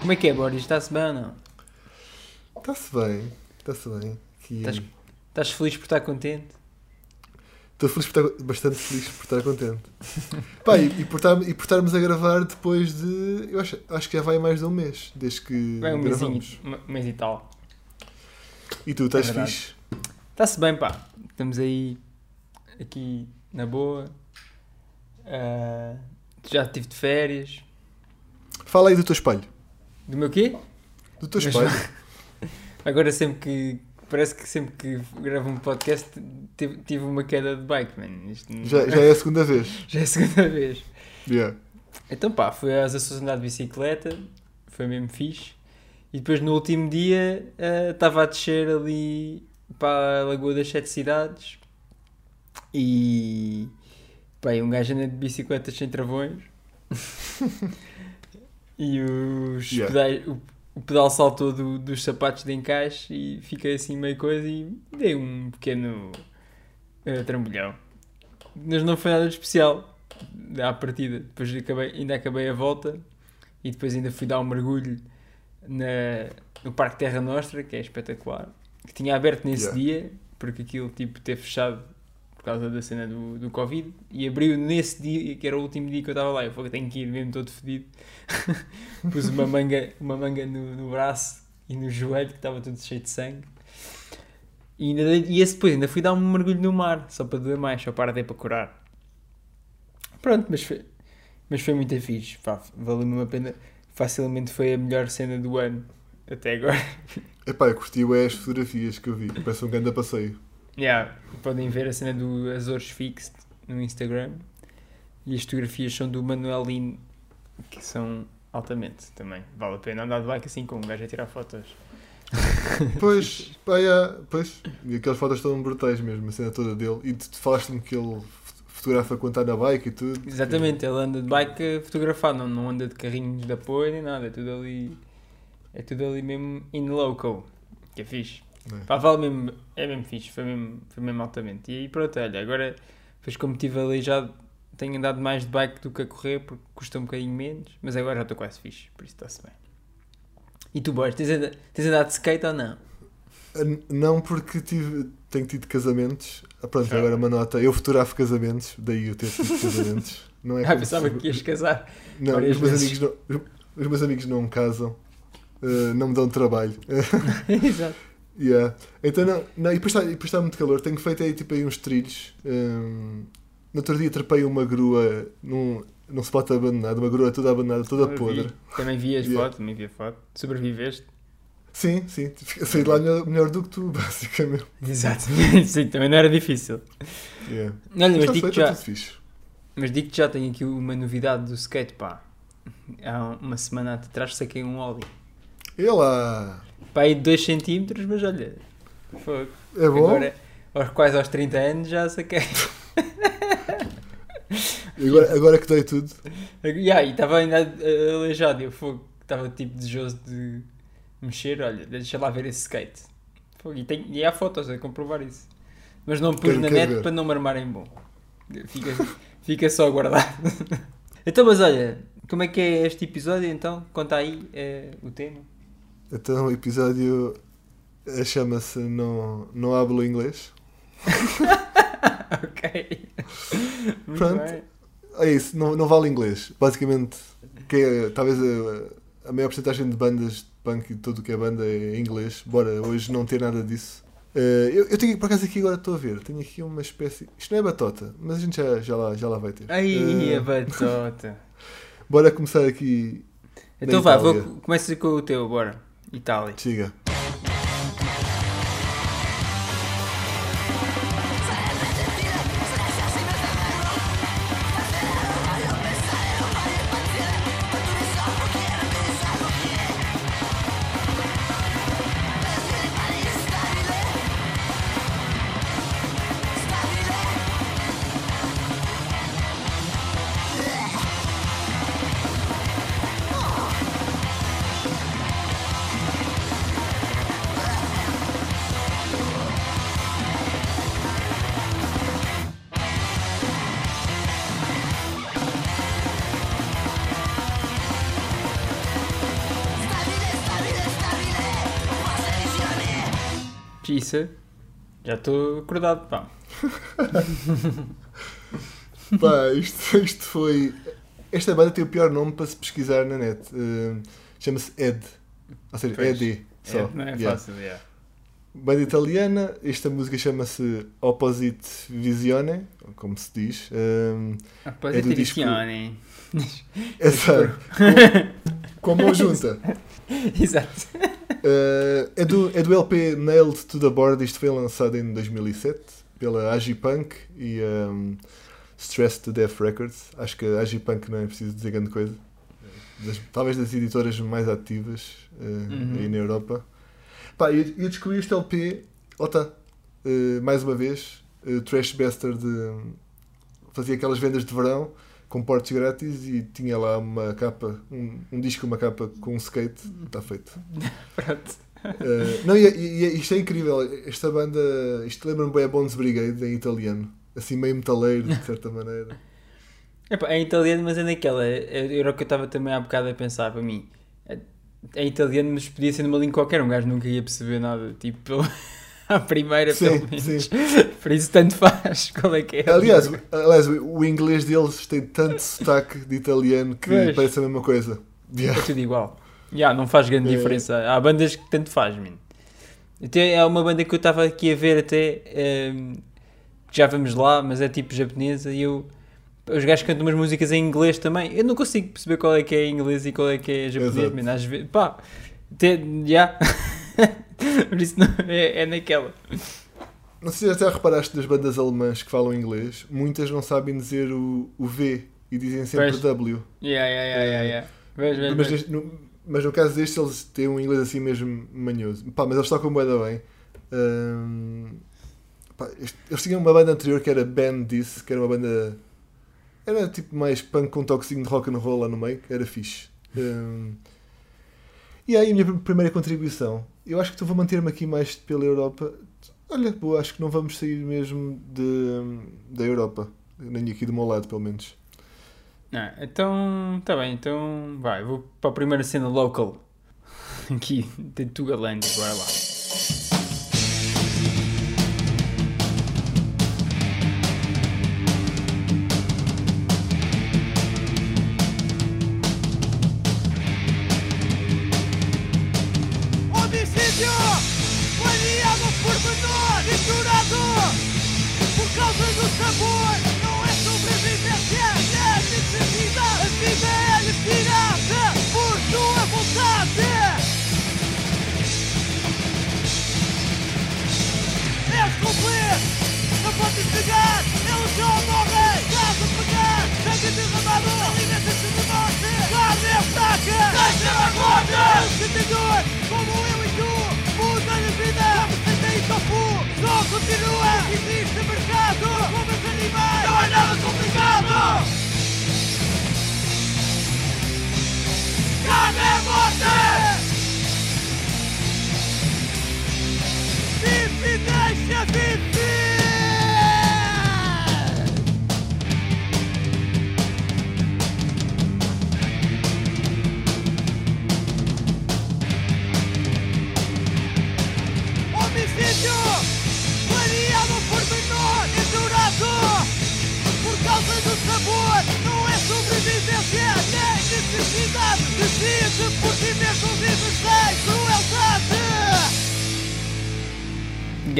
Como é que é, Boris? Está-se bem ou não? Está-se bem, está-se bem. Que- Estás, estás feliz por estar contente? Estou feliz por estar, bastante feliz por estar contente. Pá, e, e por estar- e por estarmos a gravar depois de. Eu acho, acho que já vai mais de um mês desde que Vai um mesinho, gravamos. um mês e tal. E tu estás É verdade. fixe? Está-se bem, pá. Estamos aí, aqui na boa. Ah, já estive de férias. Fala aí do teu espelho. Do meu quê? Do teu Mas- espelho. Agora sempre que. Parece que sempre que gravo um podcast tive, uma queda de bike, man. Não- Já, já é a segunda vez. já é a segunda vez. Yeah. Então pá, fui às associações de bicicleta, foi mesmo fixe. E depois no último dia eh, estava a descer ali para a Lagoa das Sete Cidades e pá, e um gajo anda de bicicletas sem travões e os Yeah. pedais- o, o pedal saltou do- dos sapatos de encaixe e fiquei assim meio coisa e dei um pequeno eh, trambolhão. Mas não foi nada de especial à partida. Depois acabei, ainda acabei a volta e depois ainda fui dar um mergulho na, no Parque Terra Nostra, que é espetacular. Que tinha aberto nesse Yeah. dia, porque aquilo tipo teve fechado causa da cena do, do Covid e abriu nesse dia, que era o último dia que eu estava lá. Eu falei, tenho que ir mesmo todo fedido. Pus uma manga, uma manga no, no braço e no joelho, que estava tudo cheio de sangue. E, ainda, e esse depois ainda fui dar um mergulho no mar, só para doer mais, só para ter para curar. Pronto, mas foi, mas foi muito fixe. Valeu-me a pena. Facilmente foi a melhor cena do ano até agora. Epá, eu curti as fotografias que eu vi. Parece um grande passeio. Yeah, podem ver a cena do Azores Fixed no Instagram. E as fotografias são do Manuelino, que são altamente também. Vale a pena andar de bike assim com um gajo a tirar fotos. Pois, pá, yeah, pois. E aquelas fotos estão brutais mesmo, a cena toda dele. E tu, tu falaste-me que ele fot- fotografa quando está na bike e tudo. Exatamente, ele anda de bike a fotografar, não, não anda de carrinhos de apoio nem nada, é tudo ali. É tudo ali mesmo in loco, que é fixe. É. Pá, vale mesmo, é mesmo fixe, foi mesmo, foi mesmo altamente. E aí pronto, olha, agora, depois como estive ali já tenho andado mais de bike do que a correr, porque custa um bocadinho menos, mas agora já estou quase fixe, por isso está-se bem. E tu, Boris, tens, anda- tens andado de skate ou não? Ah, Não porque tive, tenho tido casamentos. Ah, pronto, Ah. agora uma nota. Eu fotografo casamentos, daí eu ter tido casamentos. Não é ah, pensava se- que ias casar. Não, os meus, vezes. amigos não, os meus amigos não casam, ah, não me dão trabalho. Exato. Yeah. Então, não, não, e depois está, e depois está muito calor. Tenho feito aí, tipo, aí uns trilhos. Hum, no outro dia trepei uma grua num, num spot abandonado, uma grua toda abandonada, toda Vi. podre. Também vi as Yeah. fotos, também vi a foto. Sobreviveste? Sim, sim, saí de lá melhor, melhor do que tu, basicamente. Exato. Sim, também não era difícil. Yeah. Olha, mas Está digo feito, já, fixe. Mas digo-te já tenho aqui uma novidade do skate, pá. Há uma semana atrás saquei um óleo. E lá, Pá, aí de 2 cm, mas olha. Foi. é bom? Agora, aos, quase aos 30 anos, já saquei. E agora, agora que dei tudo, Yeah, e estava ainda aleijado. Eu fogo. Estava tipo desejoso de mexer. Olha, deixa lá ver esse skate. Fogo, E, tem, e há fotos a comprovar isso. Mas não pus na net ver. para não me armarem bom. Fica, fica só guardado. então, mas olha, como é que é este episódio então? Conta aí eh, o tema. Então o episódio eh, chama-se Não, não Hablo Inglês. ok. Pronto. bem. É isso, não, não vale inglês. Basicamente, que é, talvez a, a maior porcentagem de bandas de punk e tudo o que é banda é inglês, bora hoje não ter nada disso. Eh, eu, eu tenho por acaso aqui agora estou a ver, tenho aqui uma espécie. Isto não é batota, mas a gente já, já, lá, já lá vai ter. Ai, Eh, a batota. bora começar aqui. Então vá, vou, começa com o teu, bora. Itália. Siga. Pisa. Já estou acordado, pá. Pá, isto, isto foi. Esta banda tem o pior nome para se pesquisar na net. Uh, Chama-se Ed. Ou seja, Pois. ED. Só. É, não é Yeah. fácil, yeah. Banda italiana, esta música chama-se Opposite Visione, como se diz. Um, A É do disco- posizione. essa, com, com a mão junta. Exato. Uh, é, do, é do LP Nailed to the Board, isto foi lançado em 2007 pela Agipunk e um, Stress to Death Records. Acho que a Agipunk não é preciso dizer grande coisa. Das- talvez das editoras mais ativas uh, Uhum. aí na Europa. Pá, eu, eu descobri este LP, lá está, uh, mais uma vez, uh, Trash Bastard uh, fazia aquelas vendas de verão com portes grátis e tinha lá uma capa, um, um disco, uma capa com um skate, está feito. Pronto. Uh, não, e, e- e isto é incrível. Esta banda, isto lembra-me bem a Bones Brigade em italiano, assim meio metaleiro, de certa maneira. Epá, é italiano, mas é naquela. é- Era o que eu estava também há bocado a pensar para mim. É, é italiano, mas podia ser numa língua qualquer. Um gajo nunca ia perceber nada. Tipo, à primeira, Sim, pelo menos. sim. Por isso, tanto faz. Qual é que é? Aliás, aliás, o inglês deles tem tanto sotaque de italiano que Pois. parece a mesma coisa. Yeah. É tudo igual. Já, não faz grande É. diferença. Há bandas que tanto faz, mano. Até há uma banda que eu estava aqui a ver até ehm, que já vamos lá, mas é tipo japonesa e eu os gajos cantam umas músicas em inglês também. Eu não consigo perceber qual é que é inglês e qual é que é japonês, mano. Às vezes, pá, até, já. Por isso não, é, é naquela. Não sei se já reparaste das bandas alemãs que falam inglês, muitas não sabem dizer o, o V e dizem sempre Pois. W. Yeah, yeah, yeah, yeah. Vês, vês, Mas, no, mas no caso destes, eles têm um inglês assim mesmo manhoso. Pá, mas eles tocam bué da bem. Ahm, pá, eles tinham uma banda anterior que era Band This, que era uma banda. Era tipo mais punk com um toquezinho de rock and roll lá no meio, que era fixe. E aí a minha pr- primeira contribuição. Eu acho que vou manter-me aqui mais pela Europa. Olha, boa, acho que não vamos sair mesmo de, da Europa. Nem aqui do meu lado, pelo menos. Não, então, tá bem, então vai, vou para a primeira cena local aqui de Tugalândia, bora lá.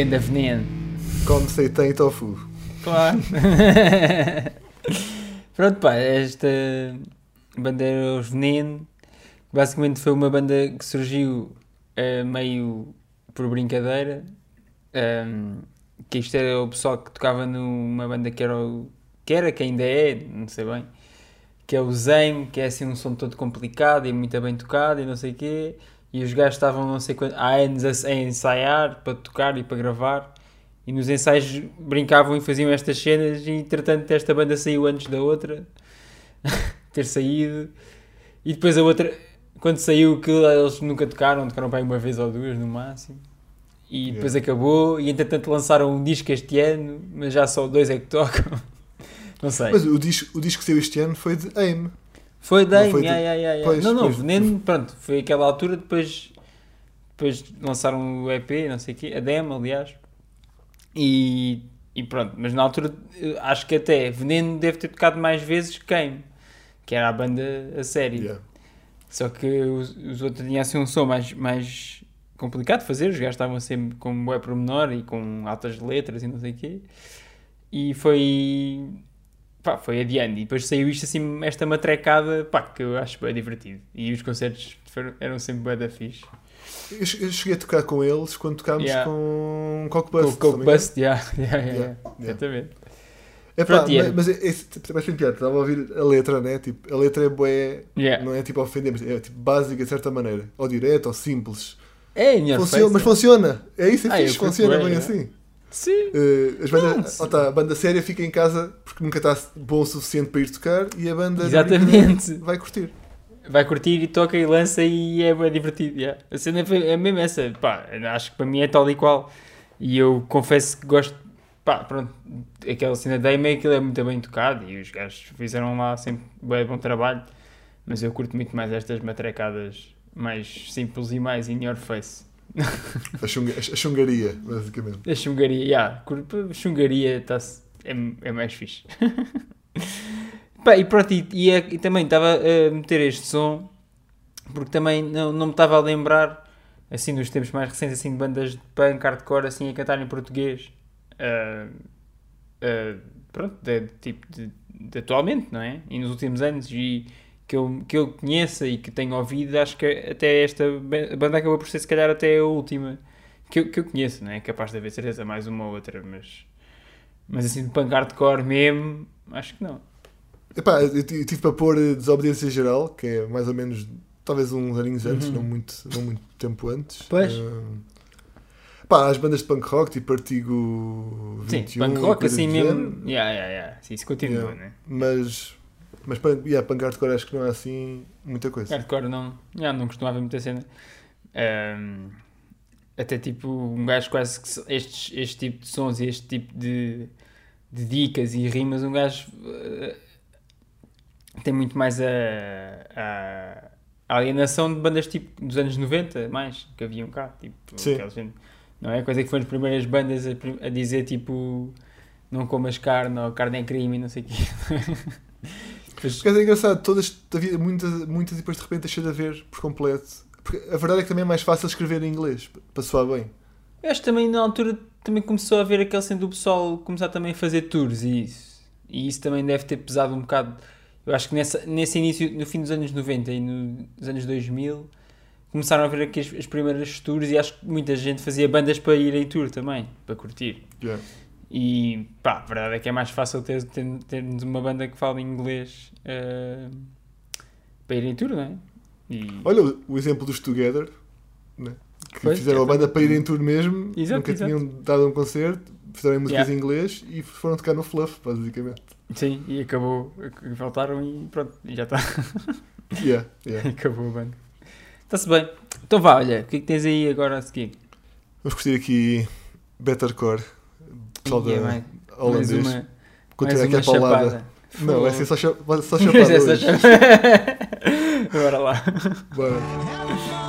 Ganda veneno. Come seitan e tofu. Claro. Pronto, pá, esta banda era os Veneno. Basicamente foi uma banda que surgiu eh, meio por brincadeira. Ehm, que isto era o pessoal que tocava numa banda que era, o, que era, que ainda é, não sei bem, que é o Zame, que é assim um som todo complicado e muito bem tocado e não sei o quê. E os gajos estavam não sei quanto, há anos a, a ensaiar para tocar e para gravar. E nos ensaios brincavam e faziam estas cenas e entretanto esta banda saiu antes da outra ter saído. E depois a outra quando saiu aquilo eles nunca tocaram, tocaram para aí uma vez ou duas no máximo. E depois acabou. E entretanto lançaram um disco este ano mas já só dois é que tocam. Não sei. Mas o disco, o disco que saiu este ano foi de AIM. Foi não Dame, foi yeah, yeah, yeah. Pois, não, não, pois. Veneno, pronto, foi aquela altura, depois depois lançaram o EP, não sei o quê, a demo, aliás. E, e pronto, mas na altura eh, acho que até Veneno deve ter tocado mais vezes que Game, que era a banda a sério. Yeah. Só que os, os outros tinham assim um som mais, mais complicado de fazer, os gajos estavam sempre com um web menor e com altas letras e não sei o quê. E foi. Pá, foi adiante. E depois saiu isto assim, esta matrecada, pá, que eu acho bem divertido. E os concertos foram- eram sempre bem da fixe. Eu che- eu cheguei a tocar com eles quando tocámos Yeah. com Com Cockbust. o Coke Bust, yeah, yeah, yeah, Yeah, yeah. yeah. exatamente. É pá, mas, mas é, é, tipo, vai ser piada. Estava a ouvir a letra, né? Tipo, a letra é bué, Yeah. não é tipo ofender, mas é tipo básica de certa maneira. Ou direto, ou simples. É, Funciona, face. mas funciona. É isso, é Ah, fixe, funciona bem yeah. assim. Sim. Eh, as bandas, Pronto. oh, tá, a banda séria fica em casa porque nunca está bom o suficiente para ir tocar e a banda Exatamente. vai curtir. Vai curtir e toca e lança e é bem divertido. yeah. A cena foi- é mesmo essa. Pá, acho que para mim é tal e qual. E eu confesso que gosto. Pá, pronto. Aquela cena da Amy, aquilo é muito bem tocado e os gajos fizeram lá sempre bem bom trabalho. Mas eu curto muito mais estas matrecadas mais simples e mais in your face. A, a chungaria, basicamente. A chungaria, yeah, a chungaria tá é, é mais fixe. Pá, e pronto, e, e é- e também estava a meter este som porque também não, não me estava a lembrar assim dos tempos mais recentes assim de bandas de punk, hardcore assim a cantar em português Ah, ah, pronto, de, de tipo de, de atualmente, não é? E nos últimos anos e que eu, que eu conheça e que tenho ouvido, acho que até esta ba- banda acabou por ser se calhar até a última que eu, que eu conheço, não é? Capaz de haver certeza mais uma ou outra, mas mas assim de punk hardcore mesmo, acho que não. Epá, eu tive para pôr eh, Desobediência Geral, que é mais ou menos, talvez uns aninhos antes, Uhum. não, muito, não muito tempo antes. Pois. Eh, pá, as bandas de punk rock, tipo Artigo 21. Sim, punk rock assim mesmo. Yeah, yeah, yeah. Sim, isso continua, Yeah. né? Mas, mas punk, yeah, punk hardcore acho que não é assim muita coisa. Hardcore não, yeah, não costumava muita cena. Ahm, até tipo, um gajo quase que estes, este tipo de sons e este tipo de, de dicas e rimas, um gajo eh, tem muito mais a, a, a alienação de bandas tipo dos anos 90, mais, que haviam cá, tipo, Sim. gente- não é? Coisa que foram as primeiras bandas a, a dizer tipo, não comas carne ou carne é crime e não sei o quê. Porque é engraçado, todas, havia muitas, muitas e depois de repente deixei de haver por completo. Porque a verdade é que também é mais fácil escrever em inglês, para soar bem. Eu acho que também na altura também começou a haver aquele sendo do pessoal começar também a fazer tours e isso. E isso também deve ter pesado um bocado. Eu acho que nessa, nesse início, no fim dos anos 90 e nos anos 2000, começaram a haver aqui as, as primeiras tours e acho que muita gente fazia bandas para ir em tour também, para curtir. Yeah. E pá, a verdade é que é mais fácil ter, ter, termos uma banda que fala inglês eh, para ir em tour, não é? E, Olha o, o exemplo dos Together, né? que Pois, fizeram a exatamente. banda para ir em tour mesmo, Exato, nunca exato. tinham dado um concerto, fizeram músicas Yeah. em inglês e foram tocar no Fluff, basicamente. sim, e acabou, voltaram e pronto, e já está. Yeah, yeah. Acabou a banda. Está-se bem. Então vá, olha, o que é que tens aí agora a seguir? Vamos curtir aqui Bettercore, pessoal É da mais, mais holandês. uma, mais aqui uma paulada. chapada. Não, vai ser só, só Mas chapada é só chapada. Bora lá. Bora.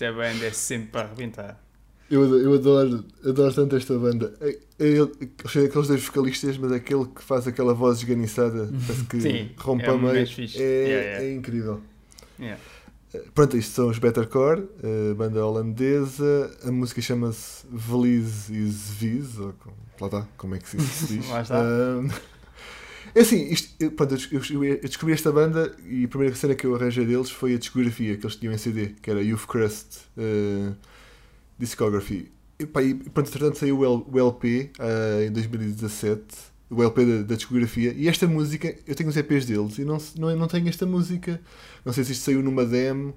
Esta banda é sempre para arrebentar. Eu, adoro- eu adoro, adoro tanto esta banda. É- é ele- Eu aqueles dois vocalistas, mas aquele que faz aquela voz esganiçada, parece que Sim, rompe é a um meio. gajo fixe. É, Yeah, yeah. é incrível. Yeah. Pronto, isto são os Bettercore, a banda holandesa. A música chama-se Veliz is Viz, ou lá está, como é que se diz? Lá está. É assim, isto, pronto, eu, descobri esta banda e a primeira cena que eu arranjei deles foi a discografia que eles tinham em CD, que era Youth Crust uh, Discography. E, pá, e pronto, entretanto saiu o, LP ah, em 2017, o LP da, da discografia, e esta música, eu tenho os EPs deles e não, não, não tenho esta música. Não sei se isto saiu numa demo,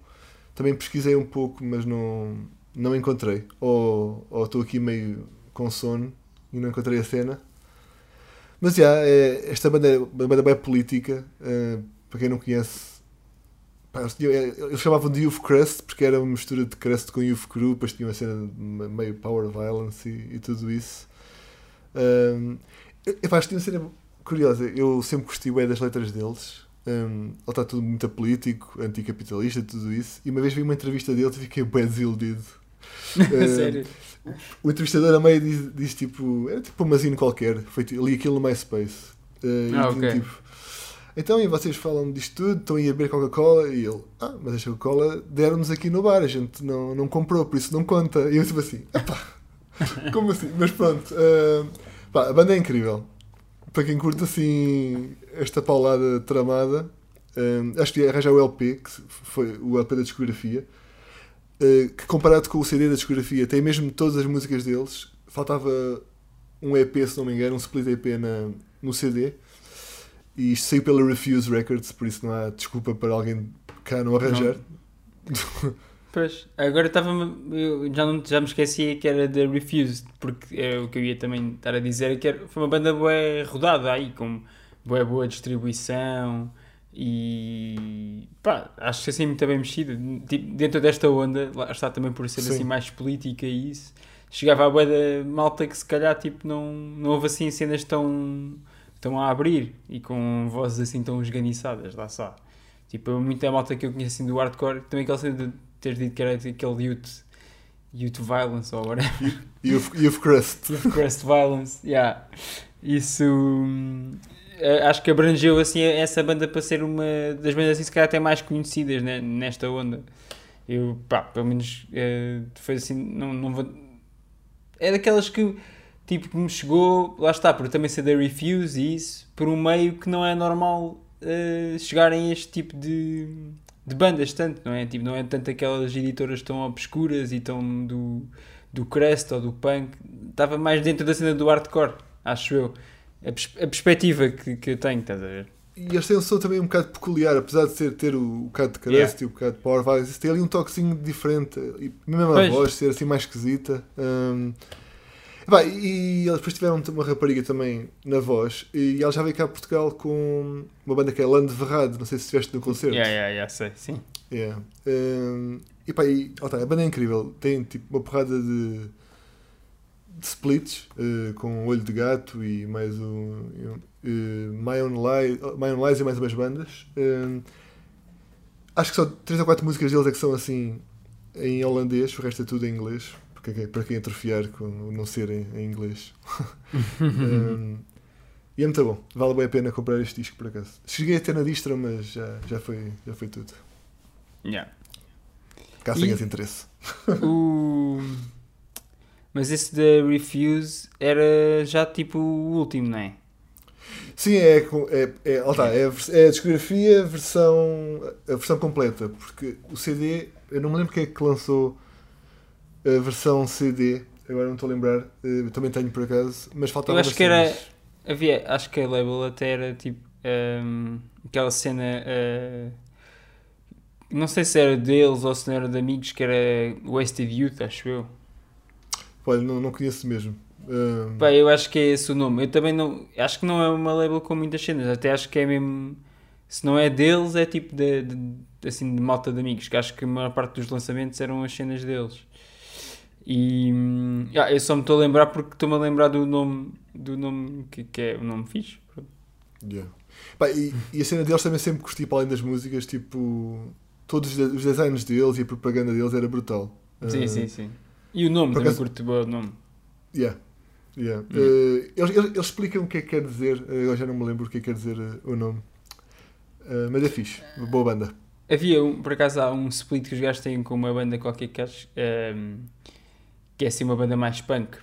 também pesquisei um pouco, mas não, não encontrei. Ou estou aqui meio com sono e não encontrei a cena. Mas já, é, esta banda é uma banda bem política, eh, para quem não conhece. pá, eles, tinham- eh, eles chamavam de Youth Crust porque era uma mistura de Crust com Youth Crew, depois tinha uma cena meio Power Violence e, e tudo isso. Um, eu, acho que tinha uma cena curiosa. Eu sempre gostei bem das letras deles. Um, ele está tudo muito político, anticapitalista, tudo isso. E uma vez vi uma entrevista deles e fiquei bem desiludido. Eh, Sério. O entrevistador a meio diz, diz tipo, era tipo um mazino qualquer, foi, li aquilo no MySpace. E Ah, tinha, ok. tipo, então, e vocês falam disto tudo, estão a beber Coca-Cola? E ele, ah, mas a Coca-Cola deram-nos aqui no bar, a gente não, não comprou, por isso não conta. E eu tipo assim, "Epá, como assim? Mas pronto, eh, pá, a banda é incrível. Para quem curte assim esta paulada tramada, eh, acho que ia arranjar o LP, que foi o LP da discografia, eh, que comparado com o CD da discografia tem mesmo todas as músicas deles. Faltava um EP, se não me engano, um split EP na, no CD. E isto saiu pela Refuse Records, por isso não há desculpa para alguém cá não arranjar. Pois, agora estava já, não, já me esquecia que era da Refused, porque é o que eu ia também estar a dizer, que era, foi uma banda boa rodada aí, com boa, boa distribuição e pá, acho que assim muito bem mexido. Tipo, dentro desta onda, lá está também por ser Sim. assim mais política e isso, chegava a boa da malta que se calhar tipo, não, não houve assim cenas tão, tão a abrir e com vozes assim tão esganiçadas, lá está. Tipo, muita malta que eu conheço assim do hardcore, também aquela cena de ter dito que era aquele youth, youth violence ou whatever, Youth, Youth Crust. youth crest violence, yeah. Isso hum, acho que abrangeu assim essa banda para ser uma das bandas assim se calhar até mais conhecidas né, nesta onda. Eu, pá, pelo menos eh, foi assim, não, não vou... É daquelas que tipo que me chegou, lá está, por também ser da Refuse e isso, por um meio que não é normal eh, chegarem a este tipo de, de bandas tanto, não é? Tipo, não é tanto aquelas editoras tão obscuras e tão do, do crest ou do punk, estava mais dentro da cena do hardcore, acho eu. A, pers- a perspectiva que, que eu tenho, estás a ver? E eles têm um som também um bocado peculiar, apesar de ser, ter o, o bocado de Crust Yeah. e o bocado de Power Violence, tem ali um toquezinho diferente. E mesmo a Pois. voz ser assim mais esquisita. Epá, e eles depois tiveram uma rapariga também na voz e ela já veio cá a Portugal com uma banda que é Land Verrado, não sei se estiveste no concerto. Yeah, yeah, yeah, sei, sim. Yeah. Um, e pá, e, ó, tá, a banda é incrível, tem tipo uma porrada de splits eh, com Olho de Gato e mais um. um, eh, My, Own Lies, My Own Lies e mais umas bandas. Um, acho que só 3 ou 4 músicas deles é que são assim em holandês, o resto é tudo em inglês. Porque, para quem atrofiar com o não ser em, em inglês. Um, e é muito bom, vale bem a pena comprar este disco por acaso. Cheguei a ter na distro, mas já, já, foi, já foi tudo. Yeah. Caso tenhas interesse. O... Mas esse da Refuse era já tipo o último, não é? Sim, é, é, é, lá está, é, é a discografia, a versão, a versão completa, porque o CD, eu não me lembro quem é que lançou a versão CD, agora não estou a lembrar, eh, também tenho por acaso, mas faltava Eu acho que era. Havia, acho que a label até era tipo. ehm, aquela cena. eh, não sei se era deles ou se não era de amigos, que era Wasted Youth, acho eu. Olha, não, não conheço mesmo. Um, Pá, eu acho que é esse o nome. Eu também não. Acho que não é uma label com muitas cenas, até acho que é mesmo. Se não é deles, é tipo de, de- assim, de malta de amigos, que acho que a maior parte dos lançamentos eram as cenas deles. E hum, ah, eu só me estou a lembrar porque estou-me a lembrar do nome, do nome que, que é o nome fixe. Yeah. Pá, e, e a cena deles também sempre curti para além das músicas, tipo, todos os de- os designs deles e a propaganda deles era brutal. Sim, Ah, sim, sim. E o nome, Por também acaso- curto o nome. Yeah. Yeah. Hum. Eh, eles, eles- eles explicam o que é que quer dizer, eh, eu já não me lembro o que é que quer dizer eh, o nome. Eh, mas é fixe, boa banda. Havia, um, por acaso, há um split que os gajos têm com uma banda qualquer que acho, ehm, que é assim uma banda mais punk,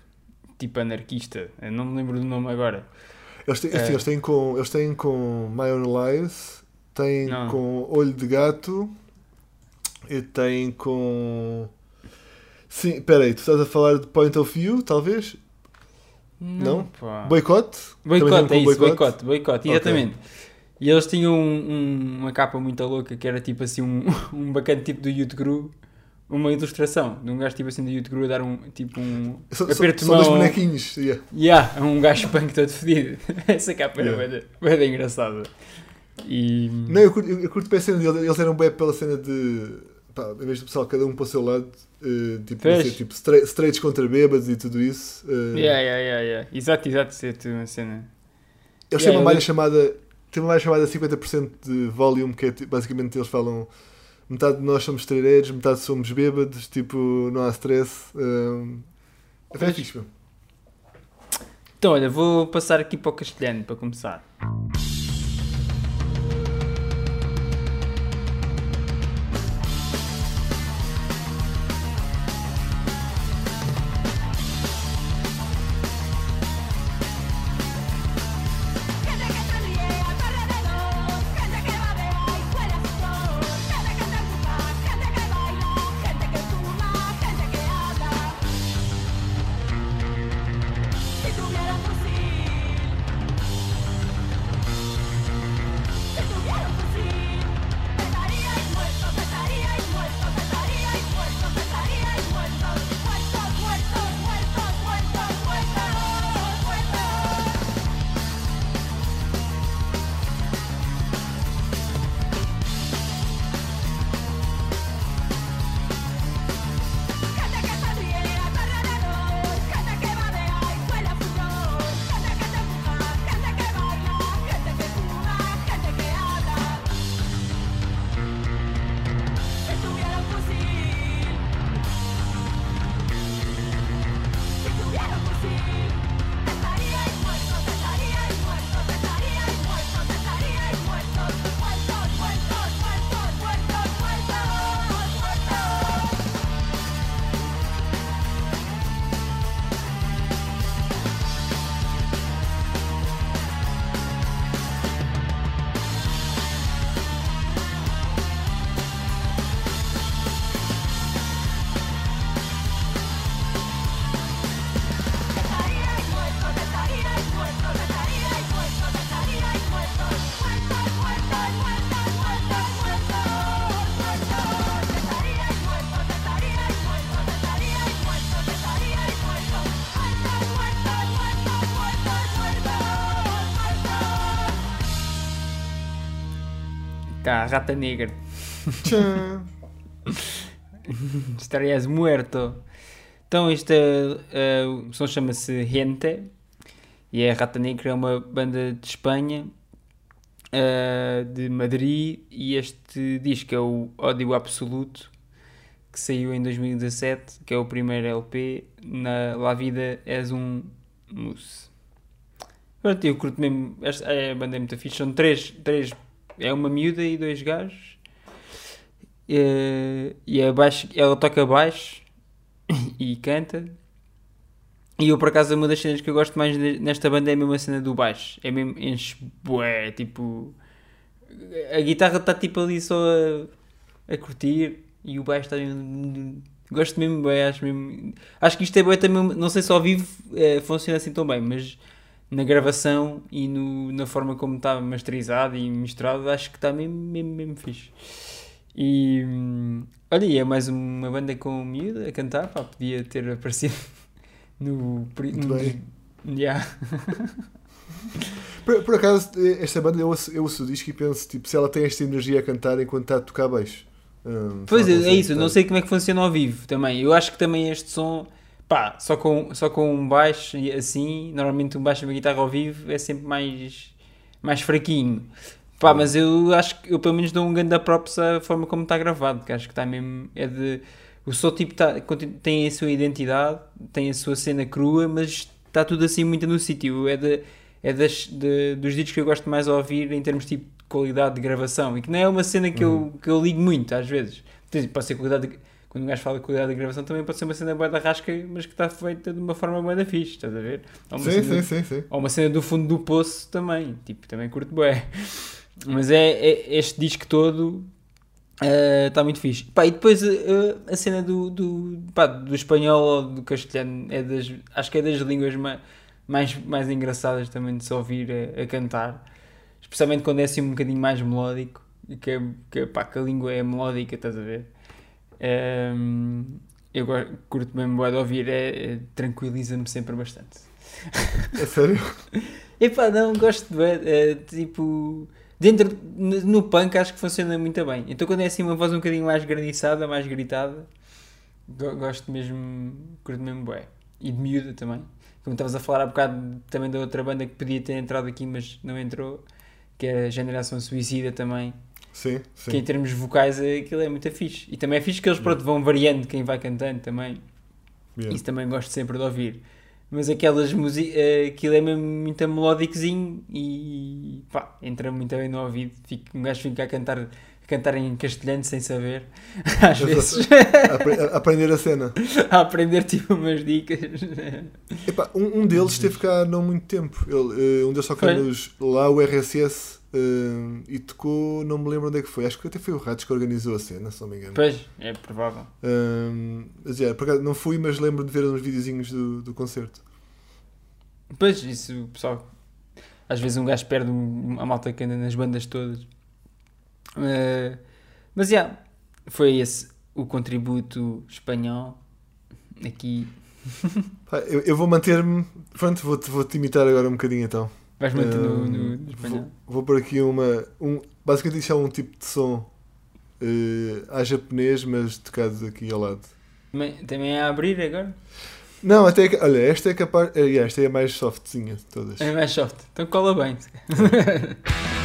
tipo anarquista. Eu não me lembro do nome agora. Eles têm, É. assim, eles têm com, eles têm com My Own Lies, têm Não. com Olho de Gato e têm com. Sim, peraí, tu estás a falar de Point of View, talvez? Não? pá. Boicote? Boicote, é isso, boicote, boicote, exatamente. E eles tinham um- um- uma capa muito louca que era tipo assim um, um bacana tipo do Youth Guru, uma ilustração de um gajo tipo assim do Youth Guru a dar um tipo um são, aperto de são dois mão. bonequinhos. yeah. Yeah, um gajo punk todo fedido. Essa capa era Yeah. bem, bem engraçada. E. Não, eu curto, eu, eu curto bem a cena deles. Eles eram bem pela cena de. Pá, em vez de pessoal, cada um para o seu lado, eh, tipo, ser, tipo stra- straights contra bêbados e tudo isso. eh, Yeah, yeah, yeah, yeah. Exato, exato, isso é tudo uma cena. Eles Yeah, têm uma eu malha lembro- chamada. Tem uma malha chamada 50% de volume, que é basicamente eles falam. Metade de nós somos treireiros, metade somos bêbados, tipo, não há stress. eh, é fixe. Então, olha, vou passar aqui para o castelhano para começar. Rata Negra. Tchan. Estarías muerto. Então, este é, o som chama-se Gente e é Rata Negra, é uma banda de Espanha, eh, de Madrid. E este disco é o Ódio Absoluto, que saiu em 2017, que é o primeiro LP. Na La Vida És um Mousse. Pronto, eu curto mesmo. Esta é a banda é muito fixe. São três, três. É uma miúda e dois gajos. Eh, e é baixo, ela toca baixo e canta. E eu, por acaso, uma das cenas que eu gosto mais nesta banda é a cena do baixo. É mesmo enche bué, tipo... A guitarra está tipo ali só a, a curtir e o baixo está. Gosto mesmo bem, acho mesmo... Acho que isto é bué também... Não sei se ao vivo eh, funciona assim tão bem, mas na gravação e no, na forma como está masterizado e misturado, acho que está mesmo, mesmo, mesmo fixe. E hum, olha, e é mais uma banda com miúda a cantar, pá, podia ter aparecido no. Muito no bem. Yeah. Por, por acaso, esta banda eu ouço, eu ouço o disco e penso tipo, se ela tem esta energia a cantar enquanto está a tocar baixo. Hum, Pois é, é isso, não sei como é que funciona ao vivo também. Eu acho que também este som, pá, só com, só com um baixo e assim, normalmente um baixo e uma guitarra ao vivo é sempre mais, mais fraquinho. Pá, mas eu acho que eu pelo menos dou um grande props à forma como está gravado, que acho que está mesmo, é de, O Soul tipo tá, tem a sua identidade, tem a sua cena crua, mas está tudo assim muito no sítio. É, de, é das, de- dos discos que eu gosto mais a ouvir em termos tipo, de qualidade de gravação. E que não é uma cena que, eu, que eu ligo muito às vezes. Portanto, Pode ser qualidade de, quando um gajo fala de qualidade de gravação também pode ser uma cena boa da rasca, mas que está feita de uma forma boa da fixe, estás a ver? Sim, cena- sim, sim, sim. ou uma cena do fundo do poço também, tipo, também curto bué. Mas é, é- este disco todo está muito fixe. Pá, e depois eh, a cena do, do, pá, do espanhol ou do castelhano é das, acho que é das línguas ma- mais, mais engraçadas também de se ouvir a, a cantar. Especialmente quando é assim um bocadinho mais melódico e que, é- que, pá, que a língua é melódica, estás a ver? Ehm, eu curto mesmo bué de ouvir, é, é- tranquiliza-me sempre bastante. É sério? Epá, não, gosto de é, tipo, dentro, no, no punk acho que funciona muito bem. Então quando é assim uma voz um bocadinho mais graniçada, mais gritada, go- gosto mesmo, curto mesmo bué. E de miúda também. Como estavas a falar há bocado também da outra banda que podia ter entrado aqui, mas não entrou, que é a Geração Suicida também. Sim, Que em sim. termos vocais é- aquilo é muito fixe. E também é fixe que eles pronto, vão variando quem vai cantando também. Yeah. Isso também gosto sempre de ouvir. Mas aquelas músicas, aquilo é mesmo muito melódicozinho e pá, entra muito bem no ouvido. Fico, um gajo fica a cantar, a cantar em castelhano sem saber, às vezes, a- aprender a cena. a aprender tipo umas dicas. Epá, um, um deles esteve cá não muito tempo. Ele, eh, um deles só cá nos, lá, o RSS, eh, e tocou, não me lembro onde é que foi. Acho que até foi o Ratos que organizou a cena, se não me engano. Pois, é provável. Um, mas, yeah, por acaso não fui, mas lembro de ver uns videozinhos do, do concerto. Pois, isso, pessoal. Às vezes um gajo perde a malta que anda nas bandas todas. Eh, mas já, foi esse o contributo espanhol aqui. Eu, eu vou manter-me. Pronto, vou-te vou -te imitar agora um bocadinho então. Vais manter no, Um, no, no espanhol. Vou, vou por aqui uma. Um, basicamente, isto é um tipo de som eh, a japonês, mas tocado aqui ao lado. Também, também é a abrir agora? Não, até que- olha, esta é capaz. eh, esta é a mais softzinha de todas. É mais soft. Então cola bem.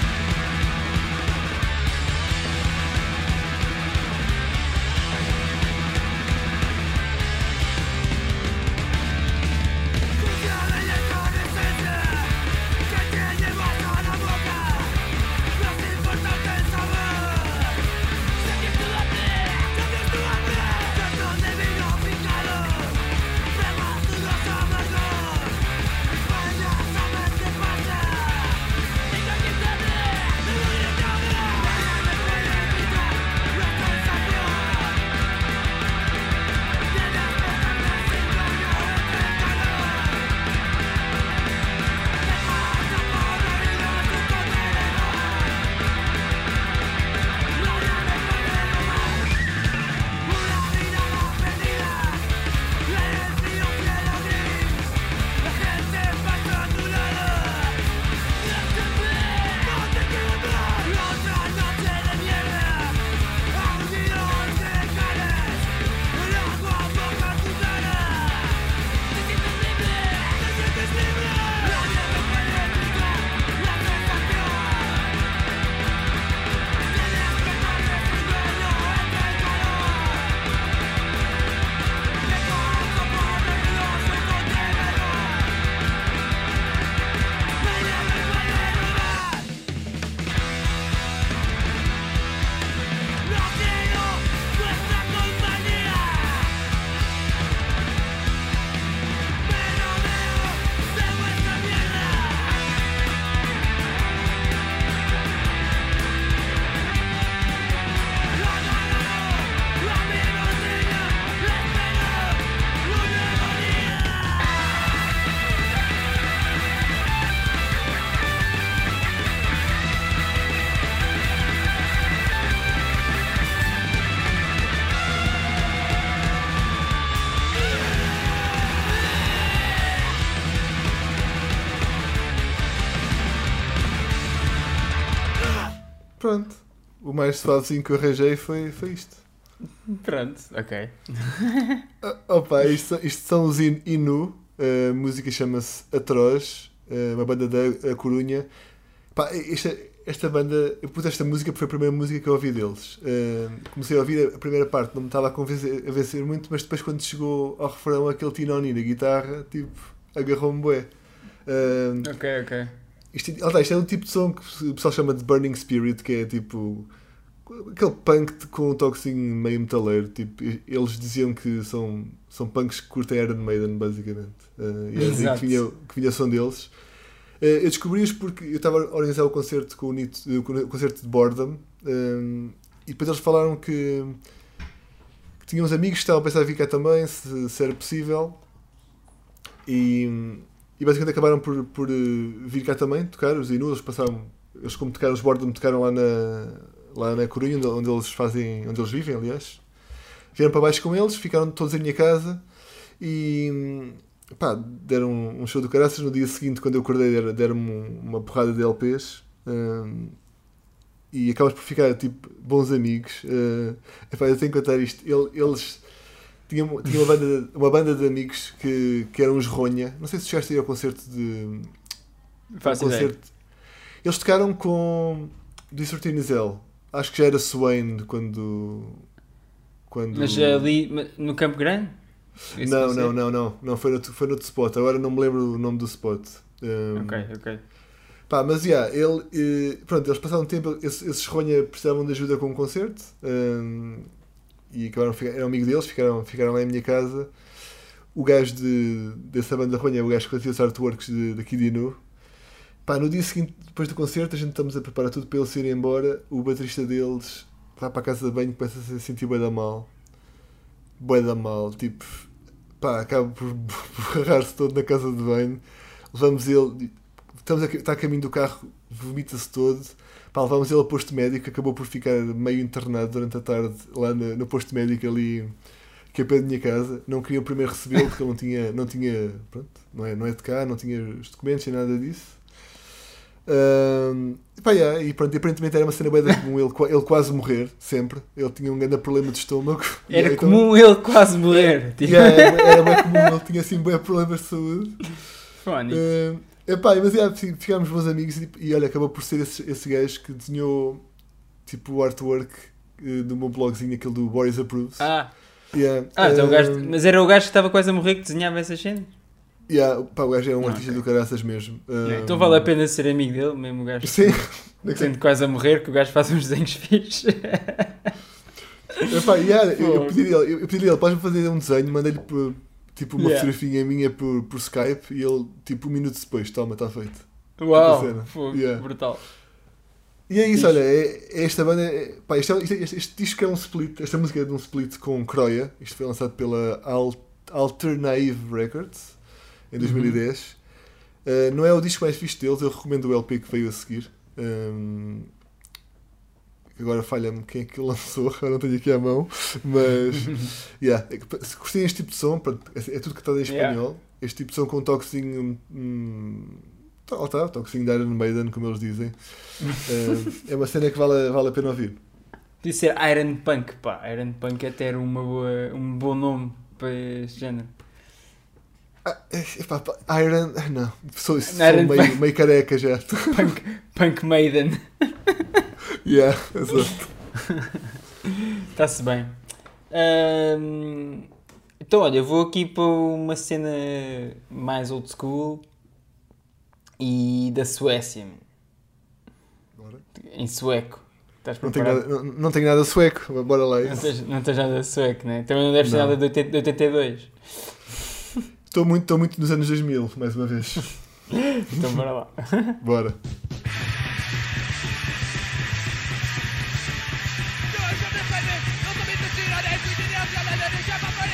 O mais suavezinho que eu arranjei foi, foi isto. Pronto, ok. Ah, Opa, isto, isto são os In- Inu. A música chama-se Atroz, uma banda da Corunha. Pá, é- esta banda, eu pus esta música porque foi a primeira música que eu ouvi deles. Uh, comecei a ouvir a primeira parte, não me estava a convencer, a vencer muito, mas depois quando chegou ao refrão aquele Tinoni na guitarra, tipo, agarrou-me bué. Uh, Ok, ok. isto, tá, isto é um tipo de som que o pessoal chama de Burning Spirit, que é tipo aquele punk com um toquezinho meio metaleiro. Tipo, eles diziam que são, são punks que curtem Iron Maiden, basicamente. Uh, e é assim que vinha, que vinha o som deles. Uh, eu descobri-os porque eu estava a organizar o concerto com o, Nito, o concerto de Boredom um, e depois eles falaram que, que tinham uns amigos que estavam a pensar em vir cá também, se, se era possível. E, e basicamente acabaram por, por eh, vir cá também tocar. Os Inu, eles passaram, eles como tocaram, os Boredom tocaram lá na, lá na Corunha, onde, onde eles fazem, onde eles vivem, aliás. Vieram para baixo com eles, ficaram todos em minha casa e pá, deram um show do caraças. No dia seguinte, quando eu acordei, deram- deram-me um- uma porrada de LPs. hum, e acabas por ficar tipo bons amigos. Uh, epá, eu tenho que contar isto. Ele- eles tinham, tinham uma, banda, uma banda de amigos que, que eram os Ronha. Não sei se chegaste a ir ao concerto de. Ao ideia. concerto. Eles tocaram com Dissorting Zell. Acho que já era Swain quando. quando... Mas ali no Campo Grande? Não, não, não, não, não. Foi no, foi no outro spot. Agora não me lembro o nome do spot. Um, Ok, ok. Pá, mas já, ele. eh, pronto, eles passaram um tempo. Esses, esses Ronha precisavam de ajuda com o concerto. um, e acabaram, eram amigos deles, ficaram, ficaram lá em minha casa. O gajo de, dessa banda Ronha o gajo que fazia os artworks de, de Inu. Pá, no dia seguinte, depois do concerto, a gente estamos a preparar tudo para eles irem embora. O baterista deles vai para a casa de banho começa a se sentir bué da mal. Bué da mal, tipo, pá, acaba por borrar-se todo na casa de banho. Levamos ele, estamos a, está a caminho do carro, vomita-se todo. Pá, levamos ele ao posto médico, acabou por ficar meio internado durante a tarde lá no, no posto médico ali, que é pé da minha casa. Não queriam primeiro recebê-lo porque ele não tinha, não tinha, pronto, não é, não é de cá, não tinha os documentos nem nada disso. Ahm, pá, yeah, e pronto, aparentemente era uma cena bem comum ele, ele quase morrer, sempre. Ele tinha um grande problema de estômago. Era Yeah, então- comum ele quase morrer. Tipo, Yeah, era, era bem comum, ele tinha assim bem problemas de saúde. fónico. Uh, epá, mas yeah, fi- ficámos bons amigos e, e olha, acabou por ser esse, esse gajo que desenhou tipo o artwork uh, do meu blogzinho, aquele do Boris Approves. Ah, Yeah, ah então gajo, mas era o gajo que estava quase a morrer que desenhava essas cenas? Yeah, pá, o gajo é um Ah, artista ok. do caraças mesmo. Um, Então vale a pena ser amigo dele, mesmo o gajo. Sim, Sendo quase a morrer, que o gajo faz uns desenhos fixes. epá, yeah, eu, eu pedi-lhe, eu, eu pedi-lhe, podes-me fazer um desenho, mandei-lhe tipo uma Yeah. fotografia minha por, por Skype e ele, tipo, um minuto depois, toma, está feito. Uau, cena. fogo, Yeah. brutal. E é isso, olha, é, é esta banda. É, pá, isto, é- isto, é- este, este disco é um split, esta música é de um split com Croia. Isto foi lançado pela Al, Alternative Records em 2010. Uh, não é o disco mais fixe deles, eu recomendo o LP que veio a seguir. Um, agora falha-me quem é que lançou, agora não tenho aqui à mão. Mas, yeah, é se gostem deste tipo de som, é, é tudo que está em Yeah. espanhol. Este tipo de som com um toquezinho. Hum, tá, lá está, toquezinho de Iron Maiden, como eles dizem. Uh, é uma cena que vale, vale a pena ouvir. Podia ser Iron Punk, pá. Iron Punk é ter uma boa, um bom nome para este género. Ah, epá, pá, Iron. Não, sou, sou Iron meio, meio careca já. Punk, Punk Maiden. yeah, exato. Está-se bem. Ahm, então, olha, eu vou aqui para uma cena mais old school e da Suécia, Bora. em sueco. Estás Não tenho, nada, não, não tenho nada sueco, bora lá. Não tens, não tens nada sueco, né? Também não deves ter nada de 80 de 82. Estou muito, estou muito nos anos 2000, mais uma vez. Então, bora lá. Bora. Jag som är själv, de som inte styr dig, skiter i jag lämnar dig, kämpa för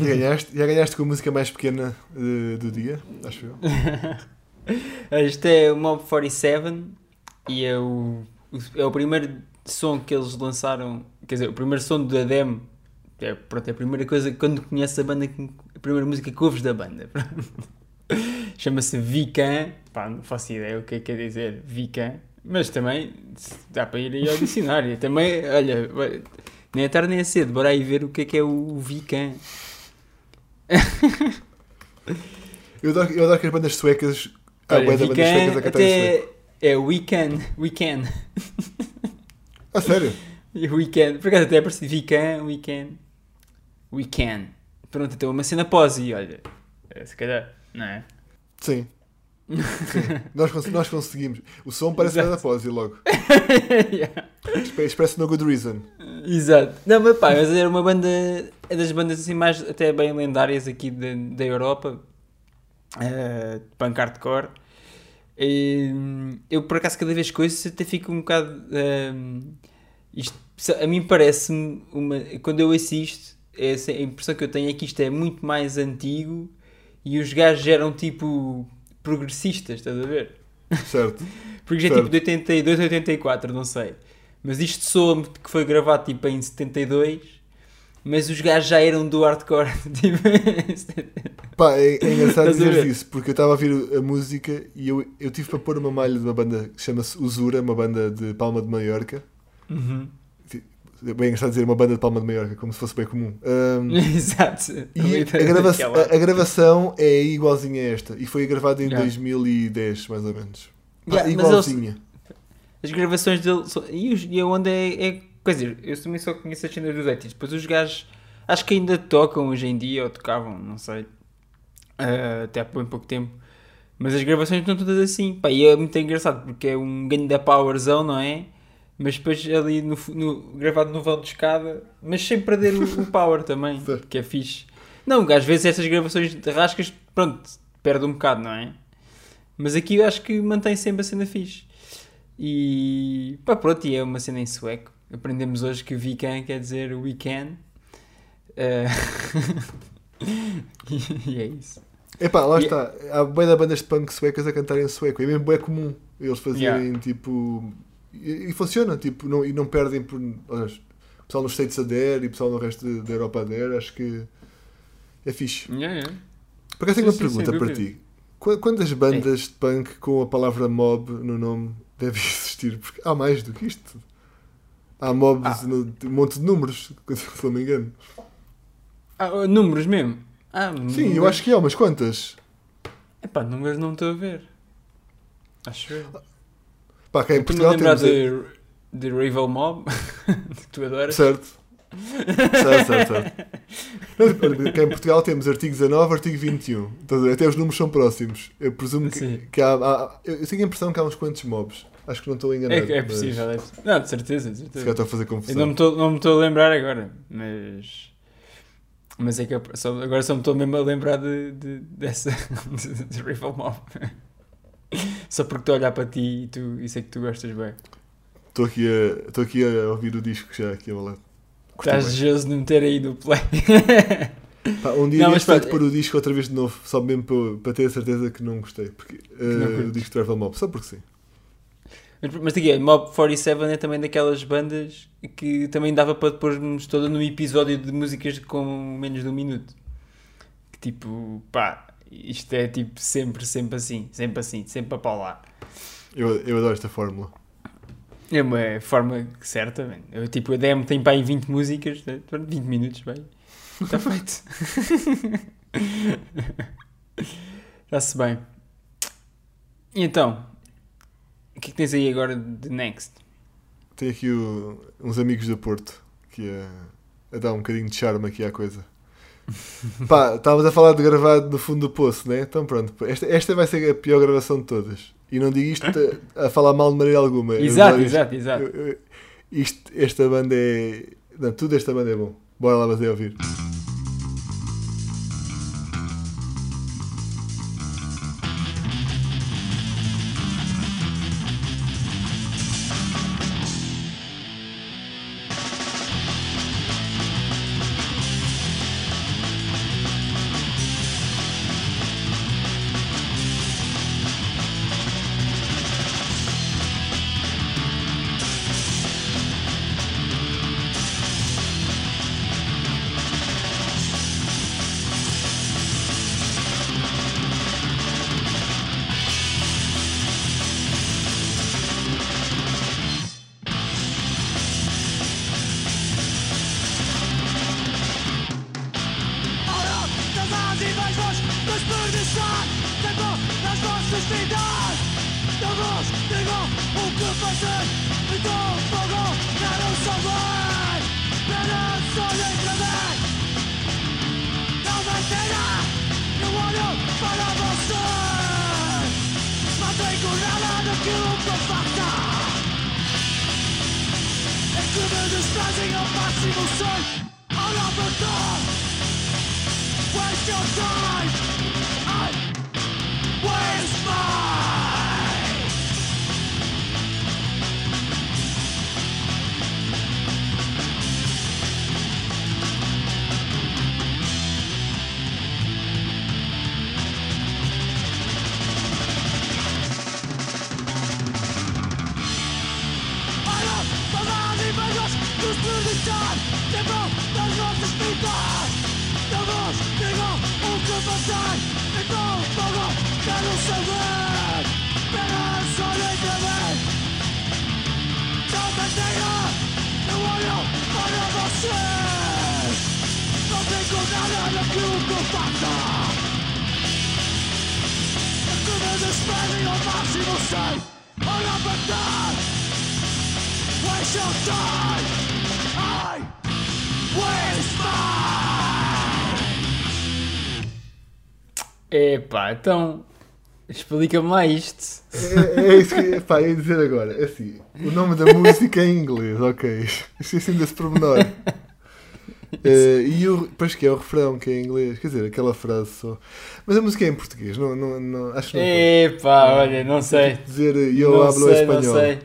E ganhaste, já ganhaste com a música mais pequena eh, do dia, acho eu. Este é o Mob 47 e é o, é o primeiro som que eles lançaram, quer dizer, o primeiro som da demo. É, pronto, é a primeira coisa quando conheces a banda, a primeira música que ouves da banda. Chama-se Vican. Pá, não faço ideia o que é que quer dizer Vican, mas também dá para ir aí ao dicionário. Também, olha, nem é tarde nem é cedo, bora aí ver o que é que é o Vican. Eu adoro, eu adoro que as bandas suecas. Olha, bué de bandas suecas a cantar até é Weekend, Weekend. Ah, sério? Weekend, por acaso até é parecido Vican, Weekend, Weekend. Pronto, então uma cena pose, olha, é, se calhar, não é? Sim. Nós, cons- nós conseguimos. O som parece Exato. nada pose logo. Yeah. Exp- Expressa no Good Reason. Exato. Não, mas pá, mas era uma banda, é das bandas assim mais até bem lendárias aqui da, da Europa, de punk hardcore. E, eu por acaso cada vez que ouço até fico um bocado. ehm, isto, a mim parece-me uma. Quando eu ouço isto, essa- a impressão que eu tenho é que isto é muito mais antigo e os gajos eram tipo progressistas, estás a ver? Certo. Porque já é tipo de 82, 84, não sei. Mas isto soa-me que foi gravado tipo em 72, mas os gajos já eram do hardcore. Tipo, Pá, é, é engraçado dizer isso, porque eu estava a ouvir a música e eu, eu tive para pôr uma malha de uma banda que chama-se Usura, uma banda de Palma de Maiorca. Uhum. É bem engraçado dizer uma banda de Palma de Maiorca, como se fosse bem comum. Ahm, Exato. e a, grava- a- a gravação é igualzinha a esta, e foi gravada em Yeah. 2010, mais ou menos. Yeah, igualzinha. As gravações dele. E, os, e a onda é, é. Quer dizer, eu também só conheço as cenas dos Etis. Depois os gajos. Acho que ainda tocam hoje em dia, ou tocavam, não sei. ah, até há bem pouco tempo. Mas as gravações estão todas assim. Pá, e é muito engraçado porque é um ganho da powerzão, não é? Mas depois ali no, no- gravado no vão de escada, mas sem perder o, o power também, que é fixe. Não, às vezes essas gravações de rascas, pronto, perde um bocado, não é? Mas aqui eu acho que mantém sempre a cena fixe. E pá, pronto, e é uma cena em sueco. Aprendemos hoje que Vikan quer dizer weekend. Eh, e é isso. Epá, lá E- está. Há bem da bandas de punk suecas a cantarem em sueco. É mesmo bem comum eles fazerem tipo. E, e funciona, tipo, não, e não perdem por. Aliás, o pessoal nos States adere e o pessoal no resto da Europa adere. Acho que é fixe. Yeah, yeah. Por acaso tenho Sim, uma sim, pergunta para ti. Qu- Quantas bandas de punk com a palavra mob no nome devem existir? Porque há mais do que isto. Há mobs Ah. no um monte de números, se não me engano. Ah, números mesmo? Ah, Sim, eu acho que há umas quantas. Epá, números não estou a ver. Acho eu. Pá, cá em Portugal lembrar temos. de, de Rival Mob, que tu adoras. Certo. certo, certo, certo. Olha, Cá em Portugal temos artigo 19, artigo 21. Estás a ver? Até os números são próximos. Eu presumo que, que há, há- Eu eu tenho a impressão que há uns quantos mobs. Acho que não estou É, enganado. é mas possível, é possível. Não, de certeza, de Se calhar certeza. estou a fazer Eu confusão. não me estou- não me estou a lembrar agora, mas. Mas é que eu só- agora só me estou mesmo a lembrar de, de- dessa. de, de Rival Mob. Só porque estou a olhar para ti e tu, e sei que tu gostas bem. Estou aqui, a, estou aqui a ouvir o disco já aqui ao lado. Estás desejoso de meter aí no play. Pá, um dia Não, mas pronto. pôr o disco outra vez de novo, só mesmo para, para ter a certeza que não gostei. Porque, não o disco Travel Mob, só porque sim. Mas, mas aqui, Mob 47 é também daquelas bandas que também dava para depormos toda num episódio de músicas com menos de um minuto. Que tipo, pá, isto é tipo sempre, sempre assim, sempre assim, sempre a paular. Eu, eu adoro esta fórmula. É uma forma certa, man. Eu, tipo, a demo tem para aí 20 músicas, né? Pronto, 20 minutos, bem. Está feito. Está-se bem. E então, o que é que tens aí agora de next? Tenho aqui o- uns amigos do Porto que a, a dar um bocadinho de charme aqui à coisa. Pá, estávamos a falar de gravado no fundo do poço, né? Então pronto, esta, esta vai ser a pior gravação de todas. E não digo isto a, a falar mal de maneira alguma. Exato, exato, exato. Eu- eu- isto, esta banda é. Não, tudo esta banda é bom. Bora lá fazer ouvir. Desprezem ao máximo sem me despedem ao máximo sem Waste your time. I waste mine. Epá, então. Explica-me lá isto. É, é isso que pá, ia dizer agora. É assim, o nome da música é em inglês, ok. Esqueci desse pormenor. Eh, e o, depois que é o refrão que é em inglês, quer dizer, aquela frase só. Mas a música é em português, não, não, não, acho que não. Epá, olha, não sei. Dizer eu não hablo sei, espanhol. Não sei.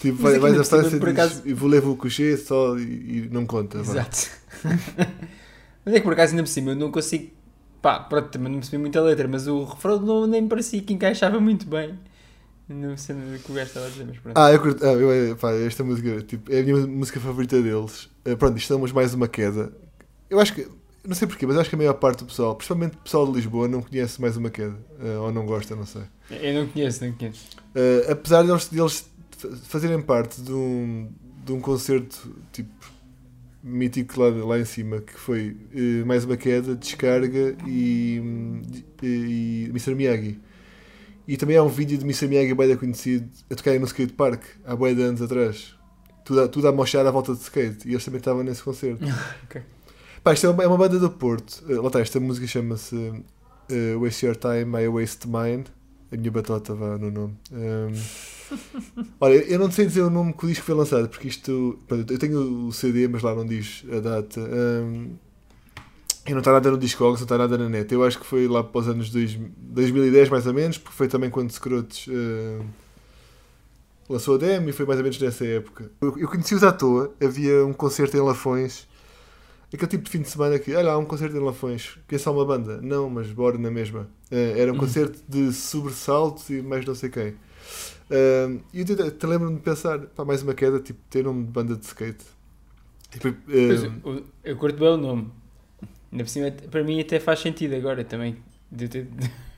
Tipo, vai, vais à França e acaso- dizes, vou levar o coucher só e, e não conta. Exato. mas é que por acaso ainda por cima eu não consigo. Pá, pronto, também não percebi muita letra, mas o refrão não, nem me parecia que encaixava muito bem. Não sei o que o gajo estava a dizer, mas pronto. Ah, eu curto. Ah, eu, pá, esta música tipo, é a minha música favorita deles. Eh, pronto, isto é mais uma queda. Eu acho que. Não sei porquê, mas acho que a maior parte do pessoal, principalmente o pessoal de Lisboa, não conhece mais uma queda. eh, ou não gosta, não sei. Eu não conheço, não conheço. Eh, apesar de eles, de eles fa- fazerem parte de um, de um concerto tipo mítico lá, lá em cima, que foi eh, mais uma queda, descarga e, hum, e, e Mr. Miyagi. E também há um vídeo de Mr. Miyagi bem conhecido a tocarem no skatepark há bem de anos atrás. Tudo a, tudo a mochar à volta de skate. E eles também estavam nesse concerto. Ok. Pá, isto é uma, é uma banda do Porto. Eh, lá está, esta música chama-se eh, Waste Your Time, I Waste Mine. A minha batota vá no nome. Um, olha, eu não sei dizer o nome que o disco foi lançado, porque isto. pronto, eu tenho o CD, mas lá não diz a data. Um, e não está nada no Discogs, não está nada na net. Eu acho que foi lá para os anos dois- 2010, mais ou menos, porque foi também quando Scrotes eh, lançou a demo e foi mais ou menos nessa época. Eu, eu conheci-os à toa, havia um concerto em Lafões, aquele tipo de fim de semana que, olha, há um concerto em Lafões, que é só uma banda. Não, mas bora na mesma. Eh, era um concerto de sobressaltos e mais não sei quem. Eh, E eu te, te lembro-me de pensar, pá, mais uma queda, tipo, ter nome de banda de skate. E depois, eh, Pois, o- eu curto bem o nome. Ainda por cima, para mim até faz sentido agora também. De ter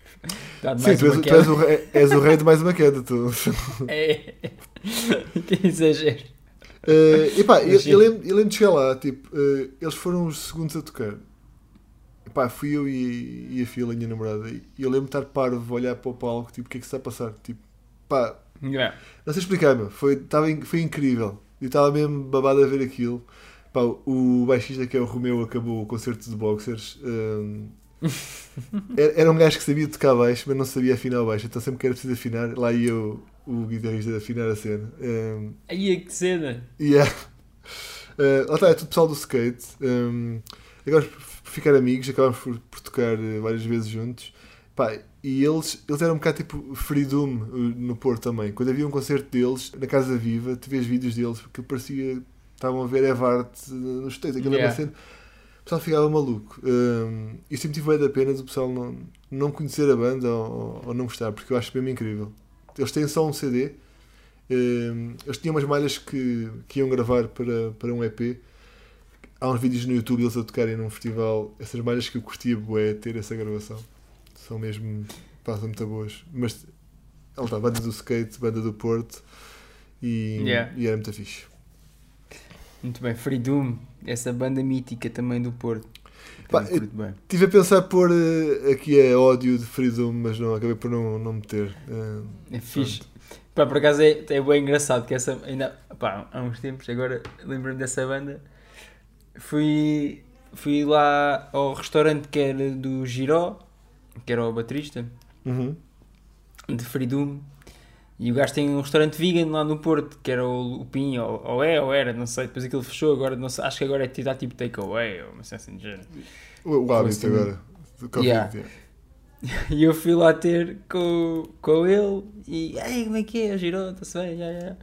dado sim, mais tu, és, tu és o rei, és o rei de mais uma queda, tu. É. Que exagero. Eh, epá, eu, lembro, eu lembro de chegar lá, tipo, eh, eles foram os segundos a tocar. Epá, fui eu e, e a filha, a minha namorada, e eu lembro de estar parvo, olhar para o palco, tipo, o que é que se está a passar? Tipo, pá, Yeah. não sei explicar, meu, foi, estava in- foi incrível. Eu estava mesmo babado a ver aquilo. Pá, o baixista que é o Romeu acabou o concerto de boxers. hum, era, era um gajo que sabia tocar baixo, mas não sabia afinar o baixo, então sempre que era preciso afinar, lá ia o, o guitarrista de afinar a cena. Hum, Aí que cena. Yeah. Uh, lá está, é tudo pessoal do skate. Um, acabamos por ficar amigos, acabamos por, por tocar uh, várias vezes juntos. Pá, e eles, eles eram um bocado tipo Freedom uh, no Porto também. Quando havia um concerto deles na Casa Viva, tu vês vídeos deles porque parecia estavam a ver Evart uh, nos States. Aquilo era Yeah. cena. O pessoal ficava maluco. Um, e sempre tive da pena do pessoal não, não conhecer a banda ou, ou não gostar, porque eu acho mesmo incrível. Eles têm só um CD. Um, eles tinham umas malhas que, que iam gravar para, para um EP. Há uns vídeos no YouTube eles a tocarem num festival. Essas malhas que eu curtia bué ter essa gravação. São mesmo. São muito boas. Mas. Ela está, banda do skate, banda do Porto. E, Yeah. e era muito fixe. Muito bem, Freedom, essa banda mítica também do Porto. Também. Estive a pensar pôr eh, aqui a ódio de Freedom, mas não, acabei por não, não meter. Eh, É fixe. Pá, por acaso é, é bem engraçado que essa. Ainda, pá, há uns tempos, agora lembro-me dessa banda. Fui, fui lá ao restaurante que era do Giró, que era o baterista, uhum. de Freedom. E o gajo tem um restaurante vegan lá no Porto, que era o, Pinho, ou, ou é, ou era, não sei. Depois aquilo fechou, agora não sei, acho que agora é tirar tipo takeaway, ou uma cena assim de género. O, o hábito Fosse- agora. Do Covid, Yeah. E eu fui lá ter com, com ele e ei, como é que é? Girou, está-se bem, já, já.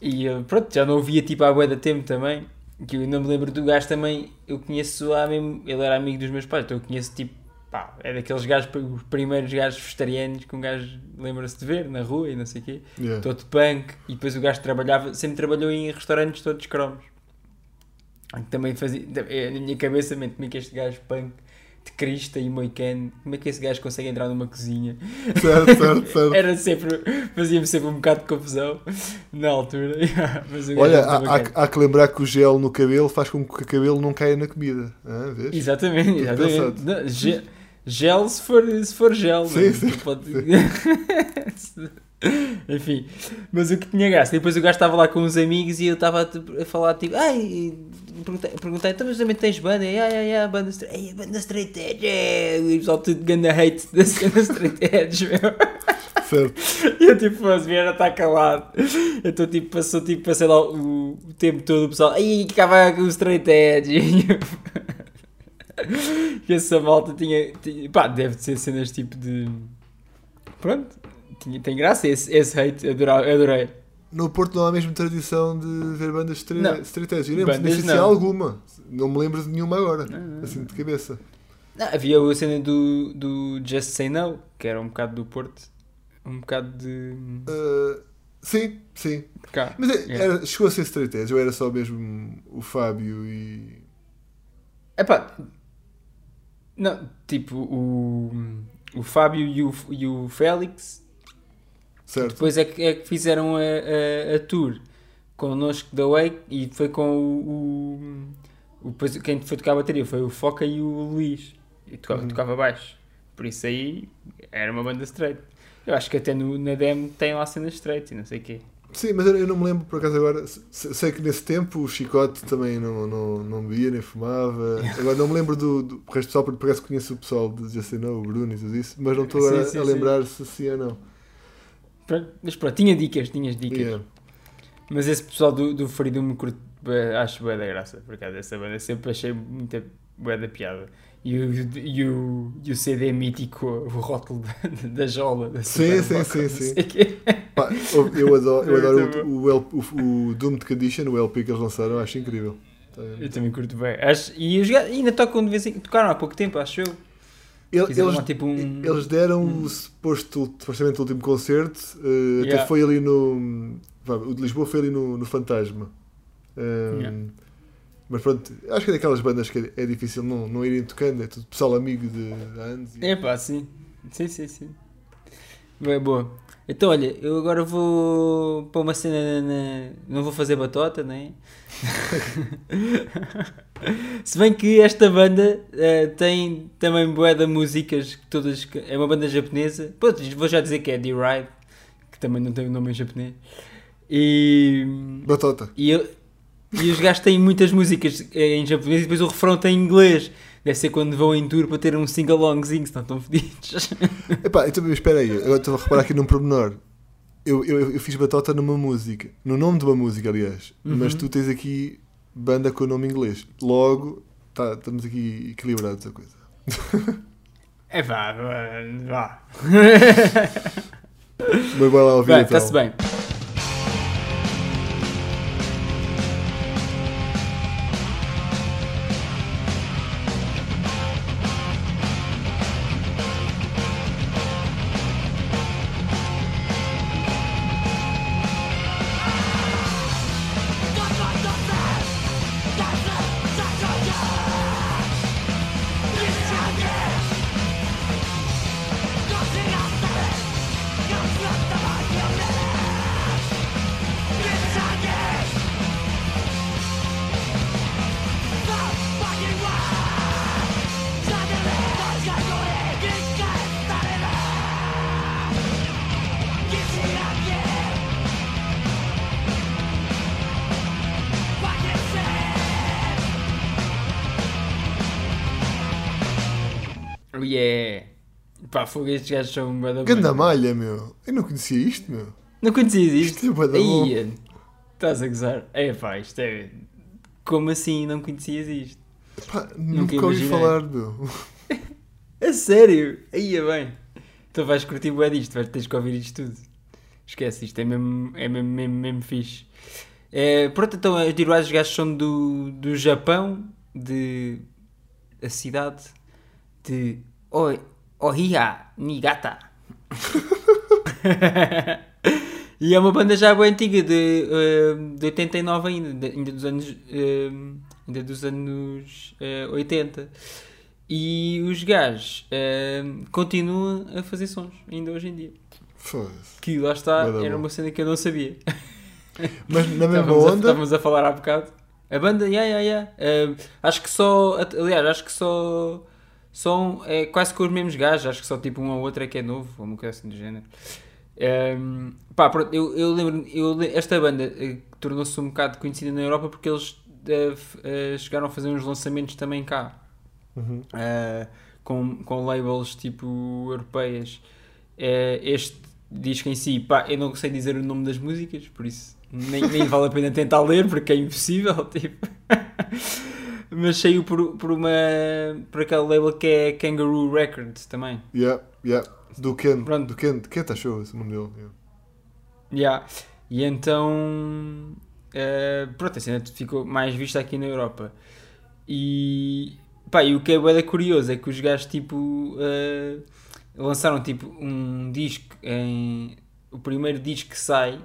E eh, pronto, já não o via tipo há bué de tempo também. Que eu não me lembro do gajo também, eu conheço há mesmo, ele era amigo dos meus pais, então eu conheço tipo, pá, é daqueles gajos, os primeiros gajos vegetarianos que um gajo lembra-se de ver na rua e não sei o quê. Yeah. Todo punk, e depois o gajo trabalhava, sempre trabalhou em restaurantes todos cromos. Também fazia, é, na minha cabeça, mente como é que este gajo punk de crista e moicano, como é que esse gajo consegue entrar numa cozinha? Certo, certo, certo. Era sempre, fazia-me sempre um bocado de confusão na altura. Olha, há, há- que lembrar que o gel no cabelo faz com que o cabelo não caia na comida. Ah, vês? Exatamente, Tudo exatamente. Não, ge- gel se for, se for gel. Sim, não, sim, tu pode- Enfim, mas o que tinha graça, depois o gajo estava lá com uns amigos e eu estava a, a falar tipo, ai, perguntei, perguntei então mas também tens banda? E ai, ai, ai, banda, stra- ai, a banda straight edge, é. e o pessoal tudo ganda hate da cena straight edge, meu. Certo. E eu tipo, mas Vieira está calado. Então tipo, passou tipo, passei lá o, o tempo todo o pessoal, ai, que acaba com o straight edge. que essa malta tinha, tinha, pá, deve ser cenas tipo de, pronto, tinha, tem graça esse, esse hate, adorei. adorei. No Porto não há mesmo tradição de ver bandas edge. Eu lembro Bandas nem sei se há não. alguma. Não me lembro de nenhuma agora. Não, não, Assim de cabeça. Havia a cena do, do Just Say No, que era um bocado do Porto, um bocado de Ah, sim, sim. de cá. Mas é- É. era- chegou a ser edge ou era só mesmo o Fábio e. Epá, não, tipo, o, o Fábio e o, e o Félix Certo? depois é que, é que fizeram a, a, a tour connosco da Wake e foi com o, o, o depois quem foi tocar a bateria foi o Foca e o Luís e tocava, Uhum. tocava baixo por isso aí era uma banda straight eu acho que até no, na demo tem lá cenas straight e não sei o quê Sim, mas eu, eu não me lembro por acaso agora. Se- Sei que nesse tempo o Chicote também não, não, não bebia nem fumava. Agora não me lembro do, do resto do pessoal, porque parece que conheço o pessoal de Jacinou, o Bruno e tudo isso, mas não estou agora sim, a lembrar se sim ou não. Pronto, mas pronto, tinha dicas, tinhas dicas Yeah. Mas esse pessoal do, do Freedom bué- acho bué da graça, por acaso, essa banda. Sempre achei muita bué da piada. E o, e o, e o CD mítico, o rótulo da, da jola. Da Sim, sim, sim, sim. Pá, eu adoro, eu adoro o, o, o, o Doomed Condition, o LP que eles lançaram, acho incrível. Tá vendo? Eu também curto bem. Acho, e os gajos ainda tocam de vez em Tocaram há pouco tempo, acho eu. Ele- Eles, lá tipo um. eles deram o suposto, supostamente o último concerto, até Yeah. foi ali no. O de Lisboa foi ali no, no Fantasma. Ehm, Yeah. Mas pronto, acho que é daquelas bandas que é, é difícil não, não irem tocando, é tudo pessoal amigo de anos. e- É pá, sim. Sim, sim, sim. Bem, boa. Então, olha, eu agora vou para uma cena na... Não vou fazer batota, né? Se bem que esta banda eh, tem também bué de músicas que todas... É uma banda japonesa. Pô, vou já dizer que é D-Ride, que também não tem o nome em japonês. E... Batota. E, eu- e os gajos têm muitas músicas eh, em japonês e depois o refrão tem em inglês. Deve ser quando vão em tour para ter um sing-alongzinho, senão estão fedidos. Epá, então espera aí, agora estou a reparar aqui num pormenor. Eu, eu, eu fiz batota numa música, no nome de uma música, aliás, Uhum. mas tu tens aqui banda com o nome inglês. Logo, tá, estamos aqui equilibrados a coisa. É vá, vá. vá. Mas vai lá ouvir Bem, então. está-se bem. Fogo, estes gajos são bué da Ganda malha, meu. Eu não conhecia isto, meu. Não conhecias isto? Isto é bué da bom. Ia, estás a gozar? É pá, isto é... Como assim não conhecias isto? Pá, Nunca nunca ouvi falar, meu. A sério? Aí é bem. Então vais curtir bué disto, vais ter que ouvir isto tudo. Esquece, isto é mesmo, é mesmo, mesmo, mesmo fixe. É, pronto, então as Diruais gajos são do, do Japão, de a cidade de Oi- Ohiya Niigata. e é uma banda já bem antiga, de, eh, de 89 ainda, ainda dos anos, eh, ainda dos anos eh, 80. E os gajos continuam a fazer sons, ainda hoje em dia. Foda-se. Que lá está, era bom. uma cena que eu não sabia. Mas na mesma Estávamos a, onda. estávamos a falar há bocado. A banda, yeah, yeah, yeah. Acho que só, aliás, acho que só são é, quase com os mesmos gajos. Acho que só tipo um ou outro é que é novo, ou uma coisa assim do género. Ehm, pá, pronto, eu, eu lembro, eu, esta banda eh, tornou-se um bocado conhecida na Europa porque eles f- eh, chegaram a fazer uns lançamentos também cá. Uhum. Uh, com, com labels tipo europeias. Uh, este disco em si, pá, eu não sei dizer o nome das músicas, por isso nem, nem vale a pena tentar ler porque é impossível. Tipo. Mas saiu por, por uma por aquele label que é Kangaroo Records também. Yeah, yeah. Do Ken. Pronto. Do Ken. Ken achou esse nome dele. yeah. Yeah. E então uh, pronto, a cena ficou mais vista aqui na Europa. E pá, e o que é curioso é que os gajos tipo uh, lançaram tipo um disco em o primeiro disco que sai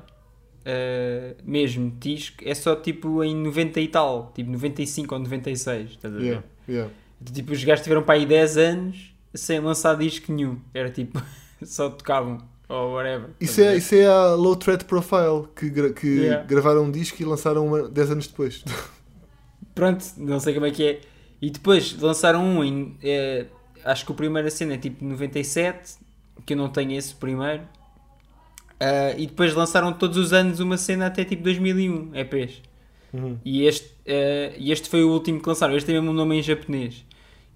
uh, mesmo disco é só tipo em 90 e tal, tipo 95 ou 96, estás a ver? Yeah, yeah. Tipo, os gajos tiveram para aí 10 anos sem lançar disco nenhum. Era tipo, só tocavam ou whatever. Isso é, isso é a Low Threat Profile que, gra- que Yeah. gravaram um disco e lançaram uma 10 anos depois. Pronto, não sei como é que é. E depois lançaram um em. eh, acho que o primeiro a cena é tipo 97, que eu não tenho esse primeiro. Ah, e depois lançaram todos os anos uma cena até tipo 2001, EPs. Uhum. E este, e este foi o último que lançaram. Este tem mesmo um nome em japonês,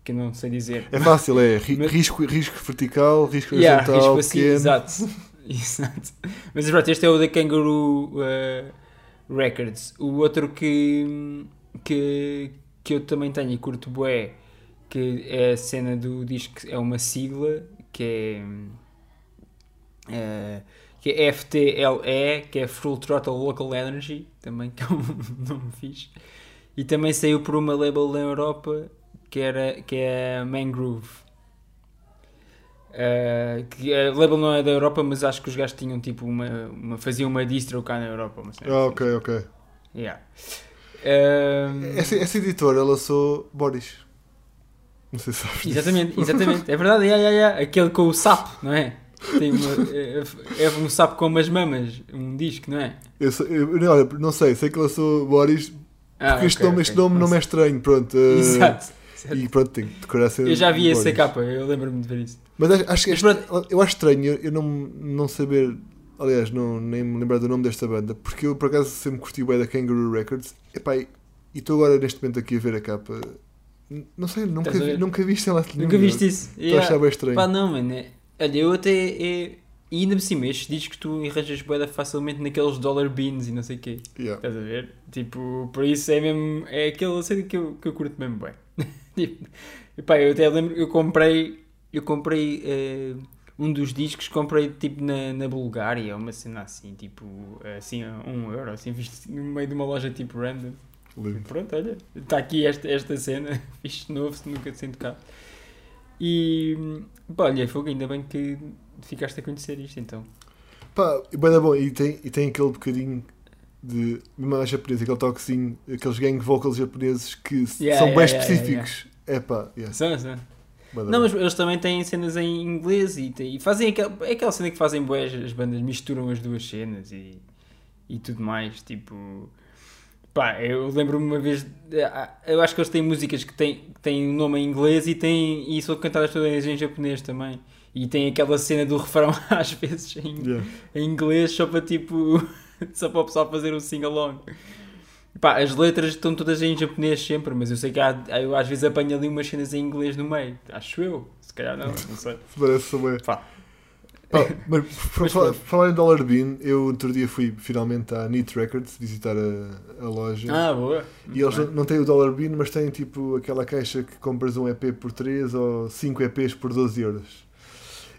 que eu não sei dizer. É fácil, é ri- Mas- risco, risco vertical, risco Yeah, horizontal, risco assim, exato. exato. Mas pronto, este é o da Kangaroo eh, Records. O outro que, que, que eu também tenho e curto bué, que é a cena do disco, é uma sigla, que é, eh, que é FTLE, que é Full Throttle Local Energy, também que é um nome fixe. E também saiu por uma label na Europa, que, era, que é Mangrove. Uh, que a label não é da Europa, mas acho que os gajos tinham tipo uma, uma faziam uma distro cá na Europa. Cena Ah, assim. ok, ok. Yeah. Essa, essa editora lançou Boris. Não sei se sabes. disso. exatamente, exatamente. É verdade, yeah, yeah, yeah. aquele com o sapo, não é? Tem uma, é, é um sapo com umas mamas, um disco, não é? Eu, sei- eu- não, não sei, sei que lançou Boris porque Ah, este nome, ok. este nome não me é estranho. Pronto. eh, Exato. E pronto, tenho que decorar a Eu já vi essa capa, eu lembro-me de ver isso. Mas acho, acho que Mas eu acho estranho eu, eu não, não saber, aliás, não, nem me lembrar do nome desta banda, porque eu por acaso sempre curti bem da Kangaroo Records. Epá, e estou agora neste momento aqui a ver a capa. Não sei, nunca vi, nunca vi isto nenhum, Nunca viste isso? Estou a achar bem estranho. Pá, não, mano. é- Olha, eu até. É... E ainda por cima, estes discos tu arranjas boeda facilmente naqueles dollar beans e não sei o quê. Yeah. Estás a ver? Tipo, por isso é mesmo. É aquela cena que eu, que eu curto mesmo bem. tipo, e pá, eu até lembro, eu comprei. Eu comprei eh, um dos discos, comprei tipo na, na Bulgária, uma cena assim, tipo, assim, a um euro, assim, visto no meio de uma loja tipo random. Lindo. Pronto, olha, está aqui esta, esta cena, de novo, se nunca te sinto cá. E, pá, olha, fogo, ainda bem que ficaste a conhecer isto então. Pá, e bem da bom, e tem, e tem aquele bocadinho de mais japonês, aquele toquezinho, aqueles gang vocals japoneses que Yeah, são yeah, bem yeah, específicos. É pá, São, são. Não, mas eles também têm cenas em inglês e, e fazem aquela, é aquela cena que fazem boas as bandas, misturam as duas cenas e, e tudo mais, tipo... Pá, eu lembro-me uma vez, ah, eu acho que eles têm músicas que têm, que têm um nome em inglês e, têm, e são cantadas todas em japonês também. E tem aquela cena do refrão às vezes em, Yeah. em inglês só para tipo, só para o pessoal fazer um sing-along. Pá, as letras estão todas em japonês sempre, mas eu sei que há, eu às vezes apanho ali umas cenas em inglês no meio. Acho eu. Se calhar não, não sei. Parece também. Pá. Pá, mas por falar, falar em Dollar Bean, eu outro dia fui finalmente à Neat Records visitar a, a loja. Ah, boa. E eles não, não têm o Dollar Bean, mas têm tipo aquela caixa que compras um EP por 3 ou 5 EPs por 12 euros.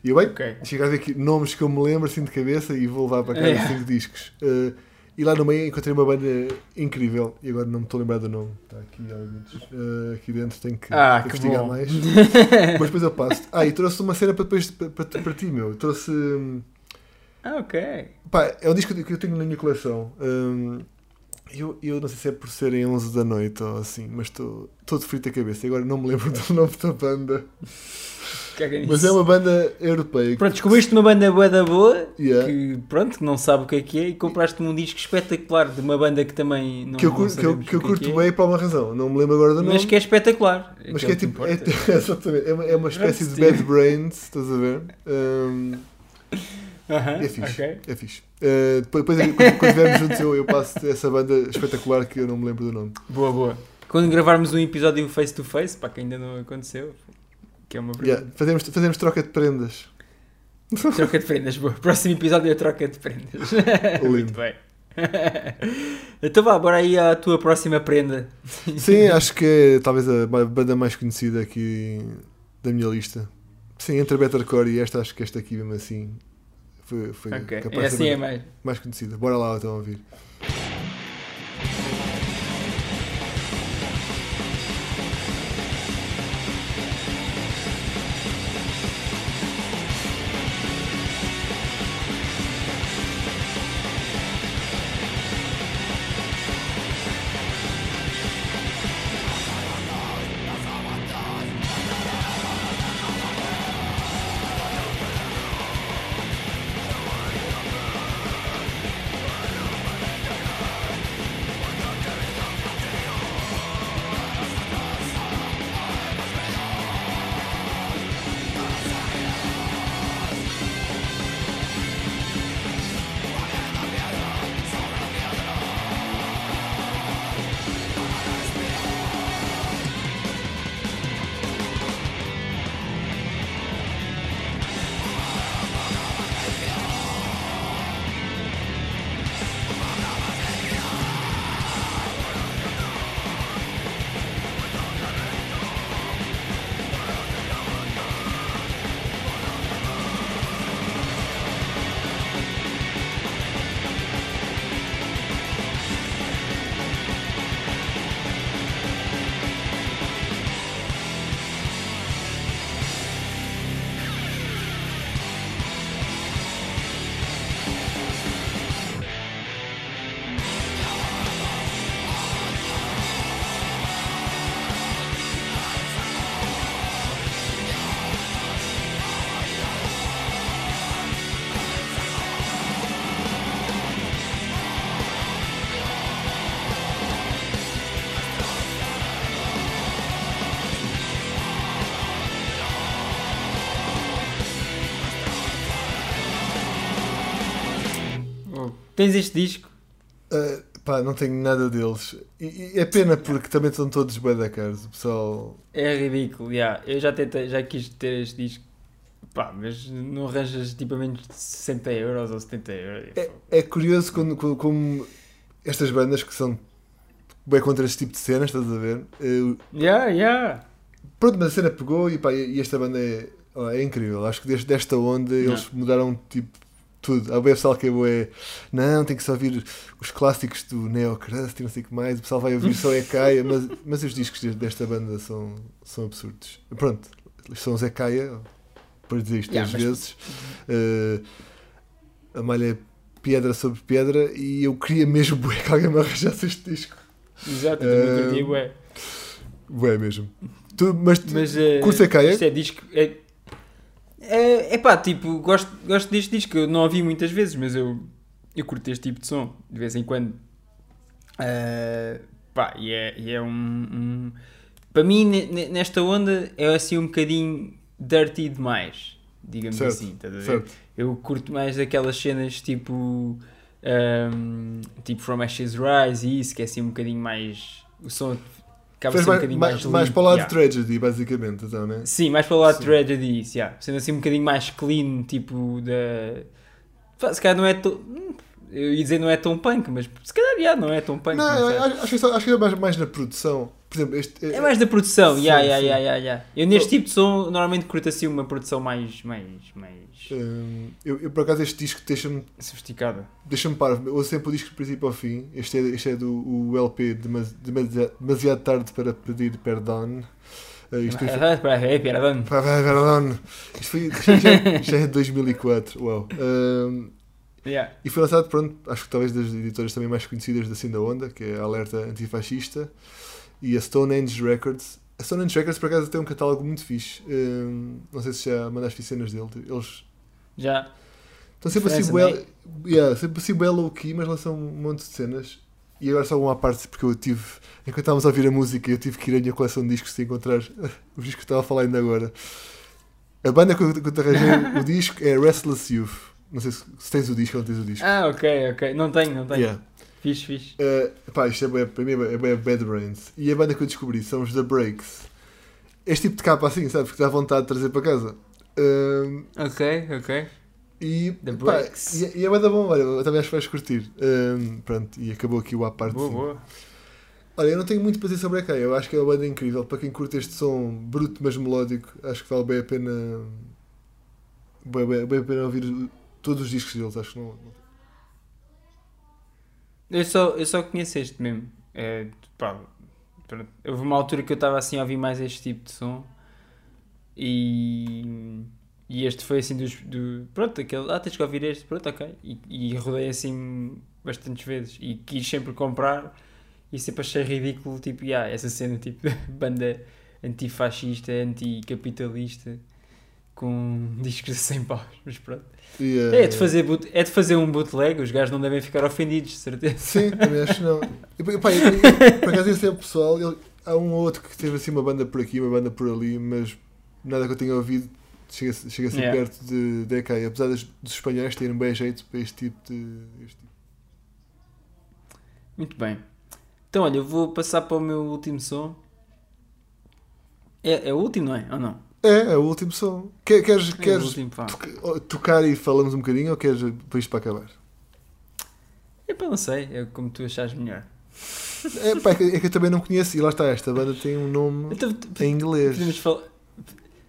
E eu, bem, Ok. chego a ver aqui nomes que eu me lembro assim de cabeça e vou levar para casa É. 5 discos. Eh, e lá no meio encontrei uma banda incrível e agora não me estou a lembrar do nome. Está aqui. Eh, aqui dentro tenho que Ah, investigar mais. Mas depois eu passo. Ah, e trouxe uma cena para, depois, para, para, para ti, meu. Trouxe. hum, Ah, ok. Pá, é um disco que eu tenho na minha coleção. Hum, eu, eu não sei se é por serem 11 da noite ou assim, mas estou todo frito a cabeça. E agora não me lembro do nome da banda. Caga nisso. Mas é uma banda europeia. Pronto, descobriste uma banda boa da boa Yeah. que, pronto, que não sabe o que é que é e compraste um disco espetacular de uma banda que também não que eu, não que eu, que eu é curto que é, bem por uma razão. Não me lembro agora do nome. mas que é espetacular. mas que é que tipo. É, importa. exatamente. É uma, é uma espécie de bad brains, estás a ver? Hum, Aham, é fixe. ok. É fixe. Uh, depois, depois, quando, quando estivermos juntos, eu, eu passo essa banda espetacular que eu não me lembro do nome. Boa, boa. Quando gravarmos um episódio face to face, para que ainda não aconteceu, que é uma Yeah, fazemos, fazemos troca de prendas. Troca de prendas, boa. Próximo episódio é troca de prendas. Muito bem. então vá, bora aí à tua próxima prenda. Sim, acho que é talvez a ba- banda mais conhecida aqui da minha lista. Sim, entre a Bettercore e esta, acho que esta aqui mesmo assim foi, foi Ok, capaz é de assim ser é mais, mais. mais conhecida. Bora lá então ouvir. Tens este disco? Uh, pá, não tenho nada deles. E, e é pena porque também são todos bem da caros. O pessoal. É ridículo, yeah. eu já tentei, já quis ter este disco, pá, mas não arranjas tipo a menos de 60 euros ou 70 euros. É, é curioso quando, quando- como estas bandas que são bem contra este tipo de cenas, estás a ver? Uh, Yeah, yeah. Pronto, mas a cena pegou e, pá, e esta banda é, ó, é incrível. Acho que desde desta onda eles mudaram tipo tudo. Há o pessoal que é bué, não, tem que só ouvir os clássicos do Neo Crust e não sei o que mais. O pessoal vai ouvir só Ekaia, mas, mas os discos de- desta banda são, são absurdos. Pronto, são os Ekaia, por dizer isto Yeah, três mas- vezes. Eh, a malha é pedra sobre pedra e eu queria mesmo bué que alguém me arranjasse este disco. Exato, eu também Eh, curti, ué. Bué mesmo. Tu, mas Mas uh, curtes Ekaia? isto é disco. É, é, é pá, tipo, gosto, gosto deste disco. Eu não ouvi muitas vezes, mas eu, eu curto este tipo de som de vez em quando. Uh, pá, e é, e é um, um- Para mim, ne- ne- nesta onda, é assim um bocadinho dirty demais, digamos Certo, assim. Estás a ver? certo. Eu curto mais aquelas cenas tipo. Ahm, tipo From Ashes Rise e isso, que é assim um bocadinho mais. O som acaba ser um mais, bocadinho mais, mais, mais para o lado yeah. de tragedy, basicamente, então, né? Sim, mais para o lado Sim. de tragedy isso, yeah. sendo assim um bocadinho mais clean, tipo da. Se calhar não é tão. Eu ia dizer não é tão punk, mas se calhar yeah, não é tão punk. Não, não é só- acho que é mais, mais na produção. Por exemplo, este. É mais da produção, Sim, yeah, yeah, sim. yeah, yeah, yeah. Eu neste Oh. tipo de som normalmente curto assim uma produção mais, mais, mais hum, eu, eu, por acaso, este disco deixa-me sofisticada. deixa-me parvo. Eu ouço sempre o disco do princípio ao fim. Este é, este é do o LP Demasi- Demasiado, demasiado Tarde para Pedir Perdão. Uh, isto foi, é, perdão. Perdão. Isto foi já, já é de 2004. Uau. Hum, Yeah. E foi lançado, pronto, acho que talvez das editoras também mais conhecidas da Cinda Onda, que é a Alerta Antifascista, e a Stonehenge Records. A Stonehenge Records, por acaso, tem um catálogo muito fixe. Hum, não sei se já mandaste cenas dele. Eles Já. estão sempre assim, well, yeah, sempre assim bem low key, mas lançam um monte de cenas. E agora só uma parte, porque eu tive, enquanto estávamos a ouvir a música, eu tive que ir à minha coleção de discos e encontrar os discos que eu estava a falar ainda agora. A banda que eu, que eu te arranjei o disco é Restless Youth. Não sei se, se tens o disco ou não tens o disco. Ah, ok, ok. Não tenho, não tenho. Yeah. Fixe, fixe. Uh, pá, isto é, bué- para mim é, bué- é Bad Brains. E a banda que eu descobri são os The Breaks. Este tipo de capa assim, sabes? Que dá vontade de trazer para casa. Um, Ok, ok. e, The pá, Breaks. e, e é banda bom, olha, eu também acho que vais curtir. Um, pronto, e acabou aqui o à parte. Boa, boa. Olha, eu não tenho muito para dizer sobre a Kai. Eu acho que é uma banda incrível. Para quem curte este som bruto, mas melódico, acho que vale bem a pena. Bem, bem, bem a pena ouvir todos os discos deles. Acho que não. não- Eu só, eu só conheço este mesmo. É, pá. Houve uma altura que eu estava assim a ouvir mais este tipo de som e, e este foi assim dos. Do, pronto, aquele. Ah, tens que ouvir este, pronto, ok. E, e rodei assim bastantes vezes e quis sempre comprar e sempre achei ridículo, tipo, yeah, essa cena tipo banda antifascista, anticapitalista com discos 100 paus, mas pronto. E, uh, É de, fazer boot- é de fazer um bootleg, os gajos não devem ficar ofendidos, de certeza. Sim, também acho que não. E, pá, eu- eu- por acaso esse é o pessoal, ele- há um ou outro que teve assim uma banda por aqui, uma banda por ali, mas nada que eu tenha ouvido chega, chega a ser Yeah. perto de, EK, apesar dos, dos espanhóis terem bem jeito para este tipo de. Este tipo. Muito bem. Então, olha, eu vou passar para o meu último som. É, é o último, não é? Ou não? É, é o último som. Quer- Queres, É queres último, tocar e falamos um bocadinho ou queres para isto para acabar? É para não sei, é como tu achares melhor. É, pá, é, que, é que eu também não conheço e lá está, esta banda tem um nome Então, em inglês.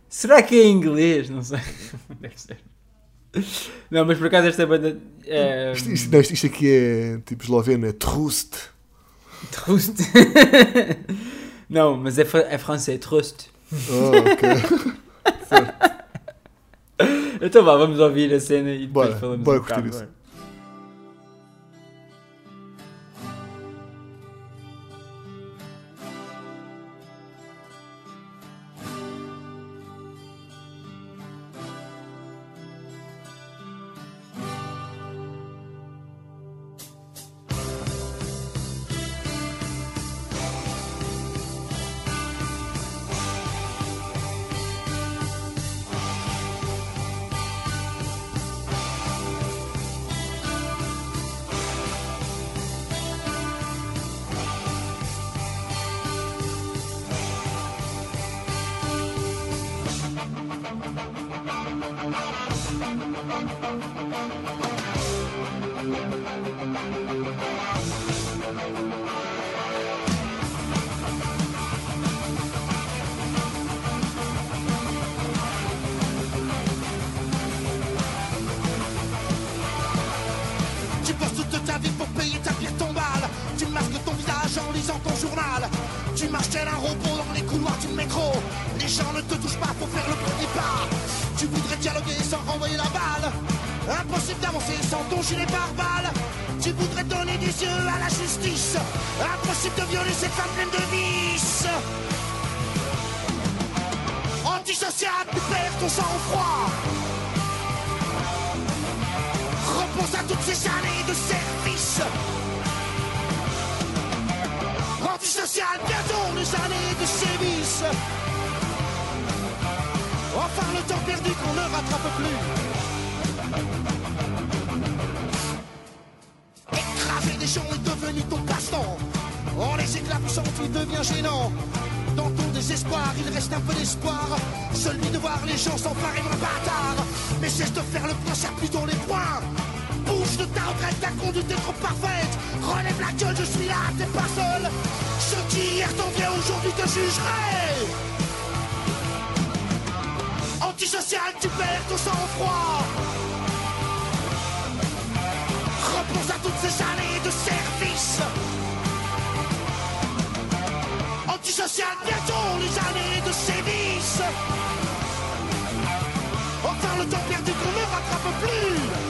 Será que é em inglês? Não sei. Deve ser. Não, mas por acaso esta banda. É... Isto, isto, não, isto- aqui é tipo esloveno, é Trust. Trust. Não, mas é, é francês, Trust. Oh, ok. Então vá, vamos ouvir a cena e depois Bora, falamos bora um bocado. isso. bora. Gilet pare-balles. Tu voudrais donner des yeux à la justice. Impossible de violer cette femme pleine de vices. Antisocial, tu perds ton sang-froid. Repense à toutes ces années de service. Antisocial, bientôt les années de sévices. Enfin le temps perdu qu'on ne rattrape plus. Éclaboussant, tu deviens gênant. Dans ton désespoir, il reste un peu d'espoir. Celui de voir les gens s'emparer d'un bâtard. Mais cesse de faire le point, serre plutôt les poings. Bouge de ta retraite, ta conduite est trop parfaite. Relève la gueule, je suis là, t'es pas seul. Ceux qui hier t'enviaient aujourd'hui te jugeraient. Antisocial, tu perds ton sang-froid. Repense à toutes ces années de service. Sévices. Enfin le temps perdu qu'on ne rattrape plus.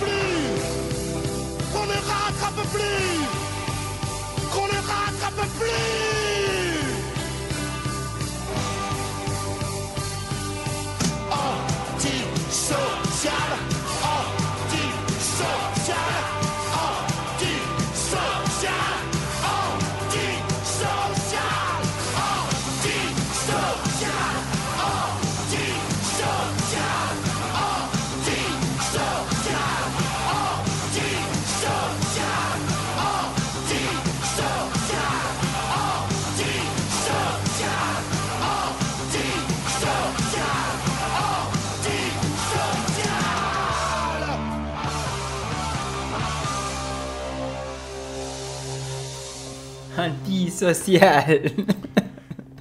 Plus. Qu'on ne rattrape plus. Qu'on ne rattrape plus. Antissocial.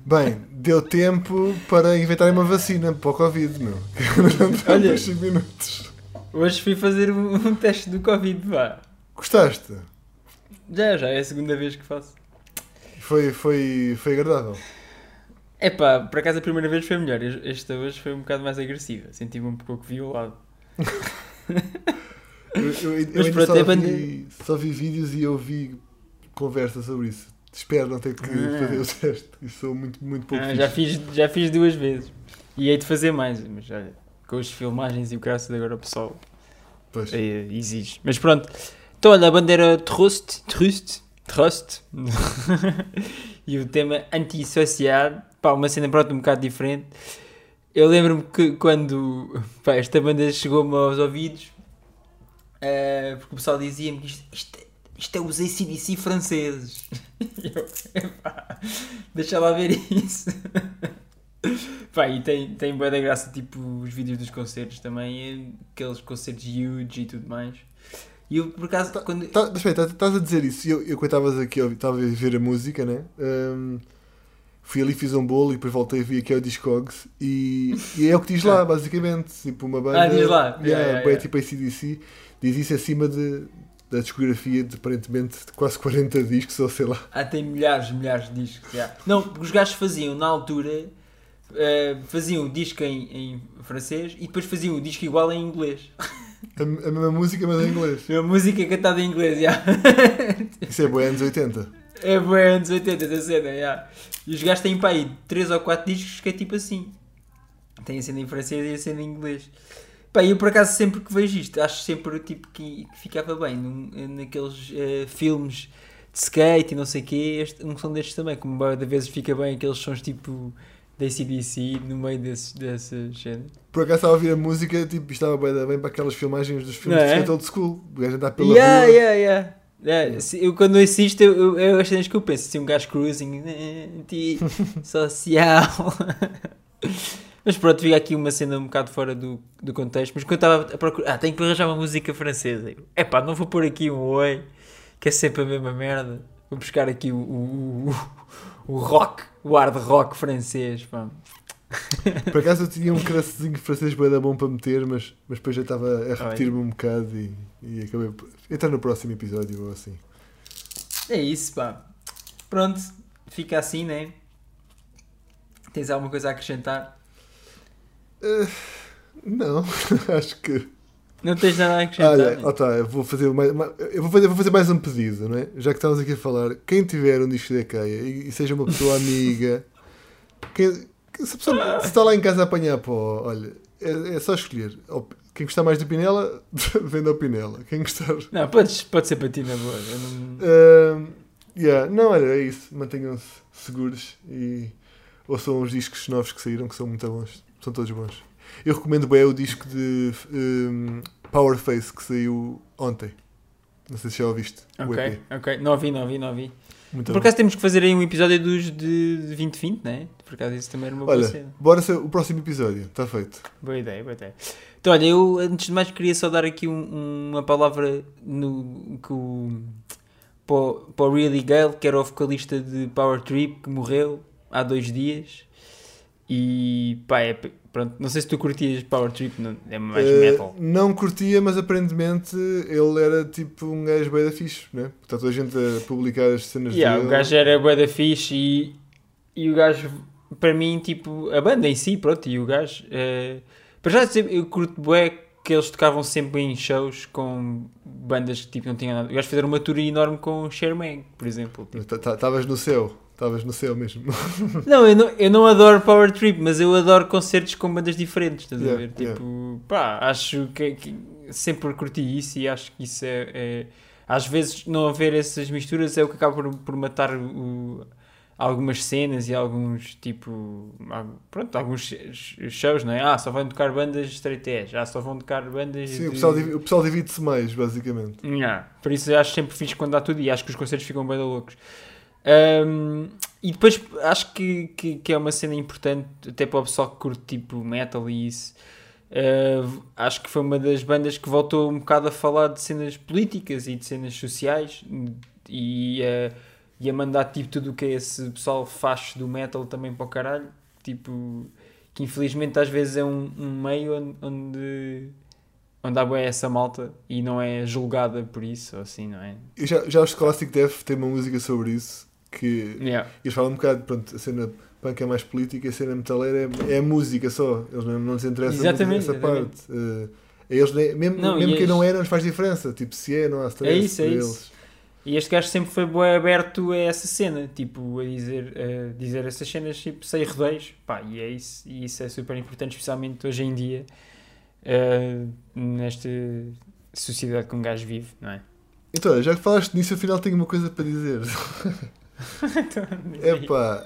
Bem, deu tempo para inventarem uma vacina para o Covid, meu. Olha. Olha. 5 minutos. Hoje fui fazer um, teste do Covid, vá. Gostaste? Já, já é a segunda vez que faço. Foi, foi, foi agradável. É pá, por acaso a primeira vez foi melhor. Esta hoje foi um bocado mais agressiva. Senti-me um pouco violado. Eu, eu, eu Mas pronto, é só, banda- vi, só vi vídeos e ouvi conversa sobre isso. Espero não ter que Ah. fazer o teste. Isso sou muito, muito pouco Ah, já, fiz, já fiz duas vezes. E hei de fazer mais, mas olha, com as filmagens e o graças agora o pessoal Pois. eh, exige. Mas pronto. Então olha, a bandeira Trust, Trust, Trust e o tema antissocial, pá, uma cena pronto um bocado diferente. Eu lembro-me que quando pá, esta banda chegou-me aos ouvidos, eh, porque o pessoal dizia-me que isto, isto, isto é os ACDC franceses. E eu, epá, deixa lá ver isso. Pá, e tem, tem boa da graça, tipo, os vídeos dos concertos também, aqueles concertos huge e tudo mais. E eu, por acaso, quando... Tá, espera, tá- estás a dizer isso. Eu, eu quando estavas aqui, estava a ver a música, né? Hum, fui ali, fiz um bolo e depois voltei e vi aqui ao Discogs e, e é o que diz lá, basicamente. Tipo, uma banda. Ah, diz lá. Yeah, Yeah, yeah, yeah. tipo ACDC, diz isso acima de, da discografia de aparentemente de quase 40 discos, ou sei lá. Ah, tem milhares, milhares de discos. Não, porque os gajos faziam, na altura, eh, faziam o disco em, em francês e depois faziam o disco igual em inglês. A, a mesma música, mas em inglês. A música cantada em inglês, já. Isso é boa, anos 80. É bem anos 80 da cena, já. E os gajos têm para aí 3 ou 4 discos que é tipo assim. Tem a cena em francês e a cena em inglês. Pá, eu por acaso sempre que vejo isto, acho sempre tipo que, que ficava bem num- naqueles eh, filmes de skate e não sei o quê, este, um som destes também, como de vezes fica bem aqueles sons tipo da ACDC no meio desses, dessas cenas. Por acaso estava a ouvir a música, tipo, estava bem, bem para aquelas filmagens dos filmes Não de é? skate old school. O gajo andar pela Yeah, rua. yeah, yeah. Se- eu quando assisto, eu, eu, eu as cenas que eu penso, assim, um gajo cruising, anti-social. mas pronto, vi aqui uma cena um bocado fora do, do contexto. Mas quando eu estava a procurar, ah, tenho que arranjar uma música francesa. É pá, não vou pôr aqui um oi, que é sempre a mesma merda. Vou buscar aqui o, o, o, o rock, o hard rock francês. Pá. Por acaso eu tinha um crassezinho francês bem da bom para meter, mas, mas depois já estava a repetir-me um bocado e, e acabei por entrar no próximo episódio ou assim. É isso, pá. Pronto, fica assim, né? Tens alguma coisa a acrescentar? Eh, não, acho que. Não tens nada a acrescentar? Olha, ó tá, eu vou fazer mais, ma- eu vou fazer, vou fazer mais um pedido, não é? Já que estamos aqui a falar, quem tiver um disco da Caia e, e seja uma pessoa amiga, quem, que- se, pessoa, se está lá em casa a apanhar pó, olha, é, é só escolher. Quem gostar mais de Pinela, vende a Pinela. Quem gostar. Não, podes, pode ser para ti na boa. Não... Ahm, yeah, não, olha, é isso. Mantenham-se seguros e ouçam os discos novos que saíram, que são muito bons. São todos bons. Eu recomendo bem o disco de um, Power Face que saiu ontem. Não sei se já ouviste. o Ok, ok. Não ouvi, não ouvi, não ouvi. Muito Por bom. acaso temos que fazer aí um episódio dos de 2020, né? Por acaso isso também era uma boa Olha, cena. bora ser o próximo episódio. Está feito. Boa ideia, boa ideia. Então, olha, eu antes de mais queria só dar aqui um- uma palavra no, que o, para, o, para o Really Gale, que era o vocalista de Power Trip, que morreu há dois dias. E pá, é, pronto, não sei se tu curtias Power Trip, não, é mais Eh, metal. não curtia, mas aparentemente ele era tipo um gajo bem da fixe, né? Está toda a gente a publicar as cenas Yeah, dele. o gajo era bué da fixe e, e o gajo, para mim, tipo, a banda em si, pronto, e o gajo, eh, para já sempre- eu curto bué que eles tocavam sempre em shows com bandas que tipo não tinham nada. O gajo fizeram uma tour enorme com o Sherman, por exemplo. tipo. Estavas no céu. Estavas no céu mesmo. Não, eu não, eu não adoro Power Trip, mas eu adoro concertos com bandas diferentes, estás a Yeah, ver? Tipo, pá, acho que, que sempre curti isso e acho que isso é, é- Às vezes não haver essas misturas é o que acaba por, por matar o- algumas cenas e alguns, tipo. al- Pronto, alguns sh- shows, não é? Ah, só vão tocar bandas straight edge, ah, só vão tocar bandas. Sim, de... o pessoal, o pessoal divide-se mais, basicamente. Yeah, por isso acho sempre fixe quando dá tudo e acho que os concertos ficam bem loucos. Um, e depois acho que, que, que é uma cena importante até para o pessoal que curte tipo metal e isso. Uh, acho que foi uma das bandas que voltou um bocado a falar de cenas políticas e de cenas sociais e, uh, e a mandar tipo tudo o que esse pessoal faz do metal também para o caralho. Tipo, que infelizmente às vezes é um, um meio onde, onde, há bué essa malta e não é julgada por isso, assim, não é? Eu já, já os Classic Death têm uma música sobre isso que Yeah. eles falam um bocado, pronto, a cena punk é mais política, a cena metaleira é, é música só. Eles não, não lhes interessa Exatamente, essa exatamente. parte. A eles, mesmo Não, mesmo quem não é, não lhes faz diferença. Tipo, se é, não há stress É isso, é por isso. eles. E este gajo sempre foi bué aberto a essa cena, tipo, a dizer, a dizer essas cenas tipo, sem rodeios, pá, e é isso, e isso é super importante, especialmente hoje em dia, eh, nesta sociedade que um gajo vive, não é? Então, já que falaste nisso, afinal tenho uma coisa para dizer. É pá,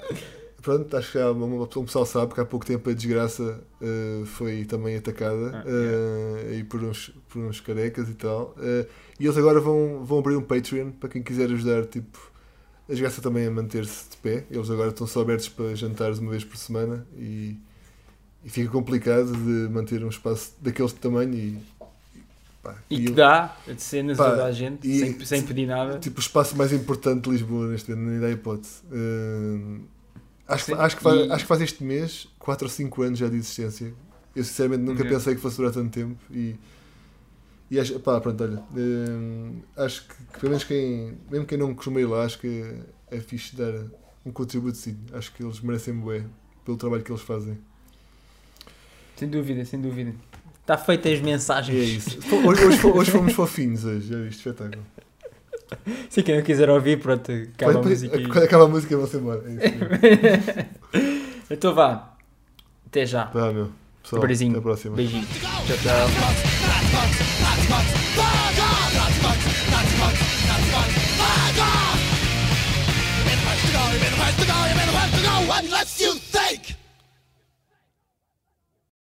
pronto, acho que já uma, uma, um pessoal sabe que há pouco tempo a desgraça eh, foi também atacada Ah, eh, aí por, uns, por uns carecas e tal. eh, e eles agora vão, vão abrir um Patreon para quem quiser ajudar, tipo, a desgraça também a manter-se de pé. Eles agora estão só abertos para jantares uma vez por semana e, e fica complicado de manter um espaço daquele tamanho e. pá, E que eu- dá de cenas Pá, a toda a gente, e- sem, sem pedir nada. Tipo, o espaço mais importante de Lisboa neste ano, nem dá hipótese. Hum, acho, Sim, acho, que faz, e- acho que faz este mês 4 ou 5 anos já de existência. Eu sinceramente nunca Ok. pensei que fosse durar tanto tempo e, e acho, pá, pronto, olha, hum, acho que, que pelo menos quem, mesmo quem não costuma ir lá, acho que é fixe dar um contributo sim. Acho que eles merecem bué pelo trabalho que eles fazem. Sem dúvida, sem dúvida. Está feitas as mensagens. é isso. Hoje, hoje, hoje fomos fofinhos hoje, já viste, espetáculo. Se quem não quiser ouvir, pronto, acaba a Depois- música aí. Quando acaba a música, vão-se embora. É isso. então vá, até já. Tá, meu. pessoal. Até a próxima. Beijinho. Tchau, tchau.